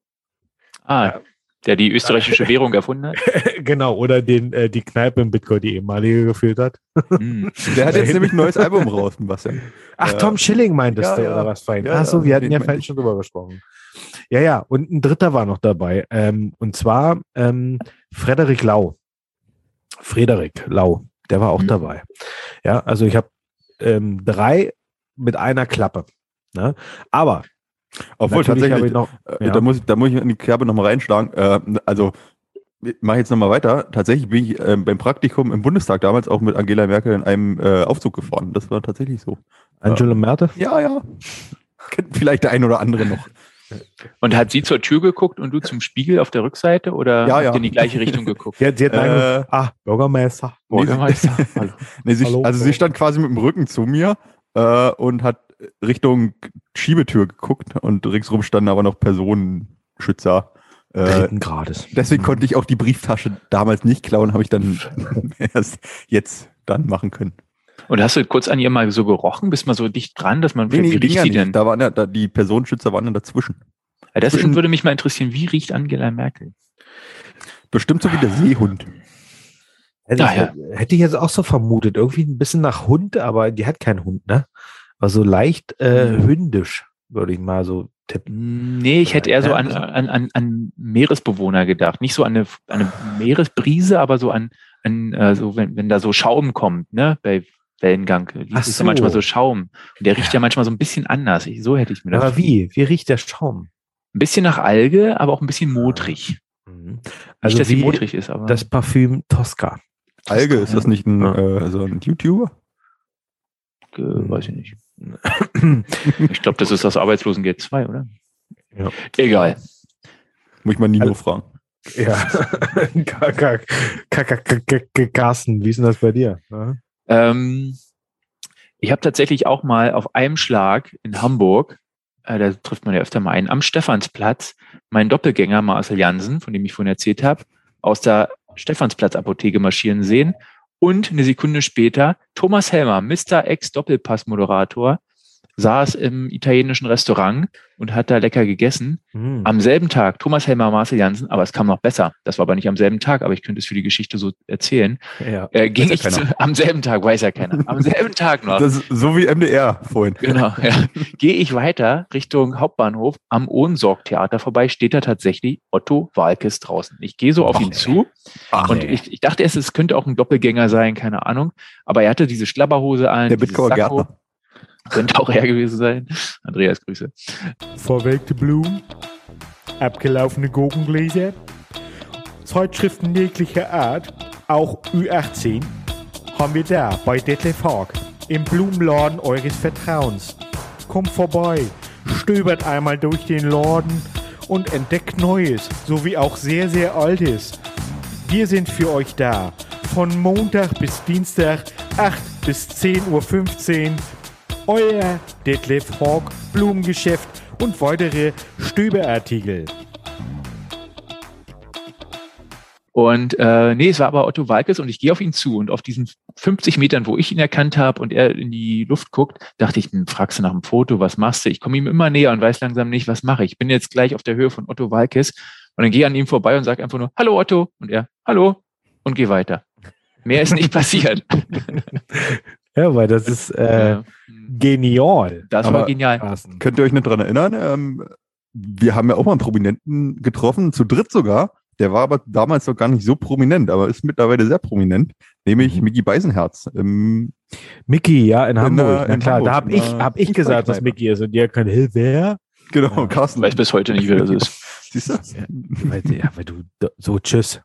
ah, der die österreichische Währung erfunden hat. genau, oder den äh, die Kneipe im Bitcoin, die ehemalige geführt hat. Hm. Der hat jetzt nämlich ein neues Album raus, Bastian. Ach, Ja. Tom Schilling meintest Ja, du, ja. oder was fein? Ja, Ach so, wir hatten ja vorhin ich. schon drüber gesprochen. Ja, ja, und ein dritter war noch dabei. Ähm, und zwar ähm, Frederik Lau. Frederik Lau, der war auch Mhm. dabei. Ja, also ich habe ähm, drei mit einer Klappe. Ne? Aber Obwohl natürlich habe tatsächlich, ich noch, äh, ja. da, muss, ich- da muss ich in die Kerbe nochmal reinschlagen. Äh, also, mache ich jetzt nochmal weiter. Tatsächlich bin ich ähm, beim Praktikum im Bundestag damals auch mit Angela Merkel in einem äh, Aufzug gefahren. Das war tatsächlich so. Angela Merte. Ja, ja. Kennt vielleicht der ein oder andere noch. Und hat sie zur Tür geguckt und du zum Spiegel auf der Rückseite oder Ja, ja. in die gleiche Richtung geguckt? Sie hat, sie hat Äh, ah, Bürgermeister. Bürgermeister, hallo. Nee, sie, Hallo, also sie stand quasi mit dem Rücken zu mir äh, und hat Richtung Schiebetür geguckt und ringsrum standen aber noch Personenschützer. Äh, Grades. deswegen konnte ich auch die Brieftasche damals nicht klauen, habe ich dann erst jetzt dann machen können. Und hast du kurz an ihr mal so gerochen? Bist mal so dicht dran, dass man, Nee, nee, wie riecht die denn? Da waren ja, da, die Personenschützer waren dann dazwischen. Ja, das zwischen- würde mich mal interessieren, wie riecht Angela Merkel? Bestimmt so wie der Seehund. Hätte, Ah, hätte ich jetzt auch so vermutet. Irgendwie ein bisschen nach Hund, aber die hat keinen Hund, ne? Aber so leicht äh, Mhm. hündisch, würde ich mal so tippen. Nee, ich hätte eher so an, an, an, an Meeresbewohner gedacht. Nicht so an eine, an eine Meeresbrise, aber so an, an äh, so, wenn, wenn da so Schaum kommt, ne, bei Wellengang. Die Ach ist ja so. manchmal so Schaum. Und der riecht ja, manchmal so ein bisschen anders. Ich, so hätte ich mir das. Aber wie? Wie riecht der Schaum? Ein bisschen nach Alge, aber auch ein bisschen modrig. Mhm. Nicht, Also dass sie wie modrig ist, aber. das Parfüm Tosca. Alge, ist das nicht ein, Ja. äh, so ein YouTuber? äh, weiß ich nicht. Ich glaube, das ist das Arbeitslosengeld 2, oder? Ja. Egal. Muss ich mal Nino Also- fragen. Ja. Carsten, wie ist denn das bei dir? Ähm, ich habe tatsächlich auch mal auf einem Schlag in Hamburg, äh, da trifft man ja öfter mal einen, am Stephansplatz, meinen Doppelgänger Marcel Jansen, von dem ich vorhin erzählt habe, aus der Stephansplatz-Apotheke marschieren sehen. Und eine Sekunde später Thomas Helmer, Mr. Ex-Doppelpass-Moderator, saß im italienischen Restaurant und hat da lecker gegessen. Hm. Am selben Tag, Thomas Helmer, Marcel Jansen, aber es kam noch besser. Das war aber nicht am selben Tag, aber ich könnte es für die Geschichte so erzählen. ja. Äh, ging ich zu, am selben Tag, weiß ja keiner, am selben Tag noch. So wie MDR vorhin. Genau, ja. Gehe ich weiter Richtung Hauptbahnhof am Ohnsorg-Theater vorbei, steht da tatsächlich Otto Walkes draußen. Ich gehe so auf ihn zu Ach, und ich, ich dachte erst, es könnte auch ein Doppelgänger sein, keine Ahnung. Aber er hatte diese Schlabberhose an. der dieses Bitcoin Sakko. Gärtner. Könnte auch er gewesen sein. Andreas, Grüße. Verwelkte Blumen, abgelaufene Gurkengläser, Zeitschriften jeglicher Art, auch Ü18, haben wir da bei Detlef Haag im Blumenladen eures Vertrauens. Kommt vorbei, stöbert einmal durch den Laden und entdeckt Neues, sowie auch sehr, sehr Altes. Wir sind für euch da. Von Montag bis Dienstag, 8 bis 10.15 Uhr. Euer Detlef Hawk Blumengeschäft und weitere Stöberartikel. Und äh, nee, es war aber Otto Walkes und ich gehe auf ihn zu und auf diesen 50 Metern, wo ich ihn erkannt habe und er in die Luft guckt, dachte ich, hm, fragst du nach dem Foto, was machst du? Ich komme ihm immer näher und weiß langsam nicht, was mache ich. Ich bin jetzt gleich auf der Höhe von Otto Walkes und dann gehe ich an ihm vorbei und sage einfach nur, hallo Otto und er, hallo und gehe weiter. Mehr ist nicht passiert. ja, weil das ist äh, Äh, genial. das war aber- genial. Carsten. Könnt ihr euch nicht dran erinnern? Ähm, wir haben ja auch mal einen Prominenten getroffen, zu dritt sogar. Der war aber damals noch gar nicht so prominent, aber ist mittlerweile sehr prominent, nämlich Mhm. Mickey Beisenherz. Ähm, Mickey, ja, in, Hamburg. äh, Na in klar, Hamburg, da habe in ich, hab ich gesagt, dass. Mickey ist und ihr könnt, hey, wer? genau, Ja. Carsten. Ich weiß bis heute nicht, wer das ist. Siehst du? Weil, ja, weil du so, tschüss.